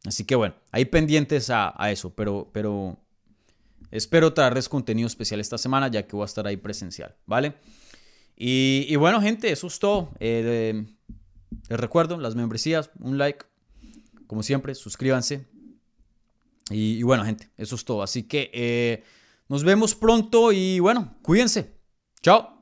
así que bueno, ahí pendientes a, eso, pero, pero Espero traerles contenido especial esta semana, ya que voy a estar ahí presencial, ¿vale? Y, bueno, gente, eso es todo. Eh, les recuerdo, las membresías, un like, como siempre, suscríbanse. Y, bueno, gente, eso es todo. Así que eh, nos vemos pronto y bueno, cuídense. Chao.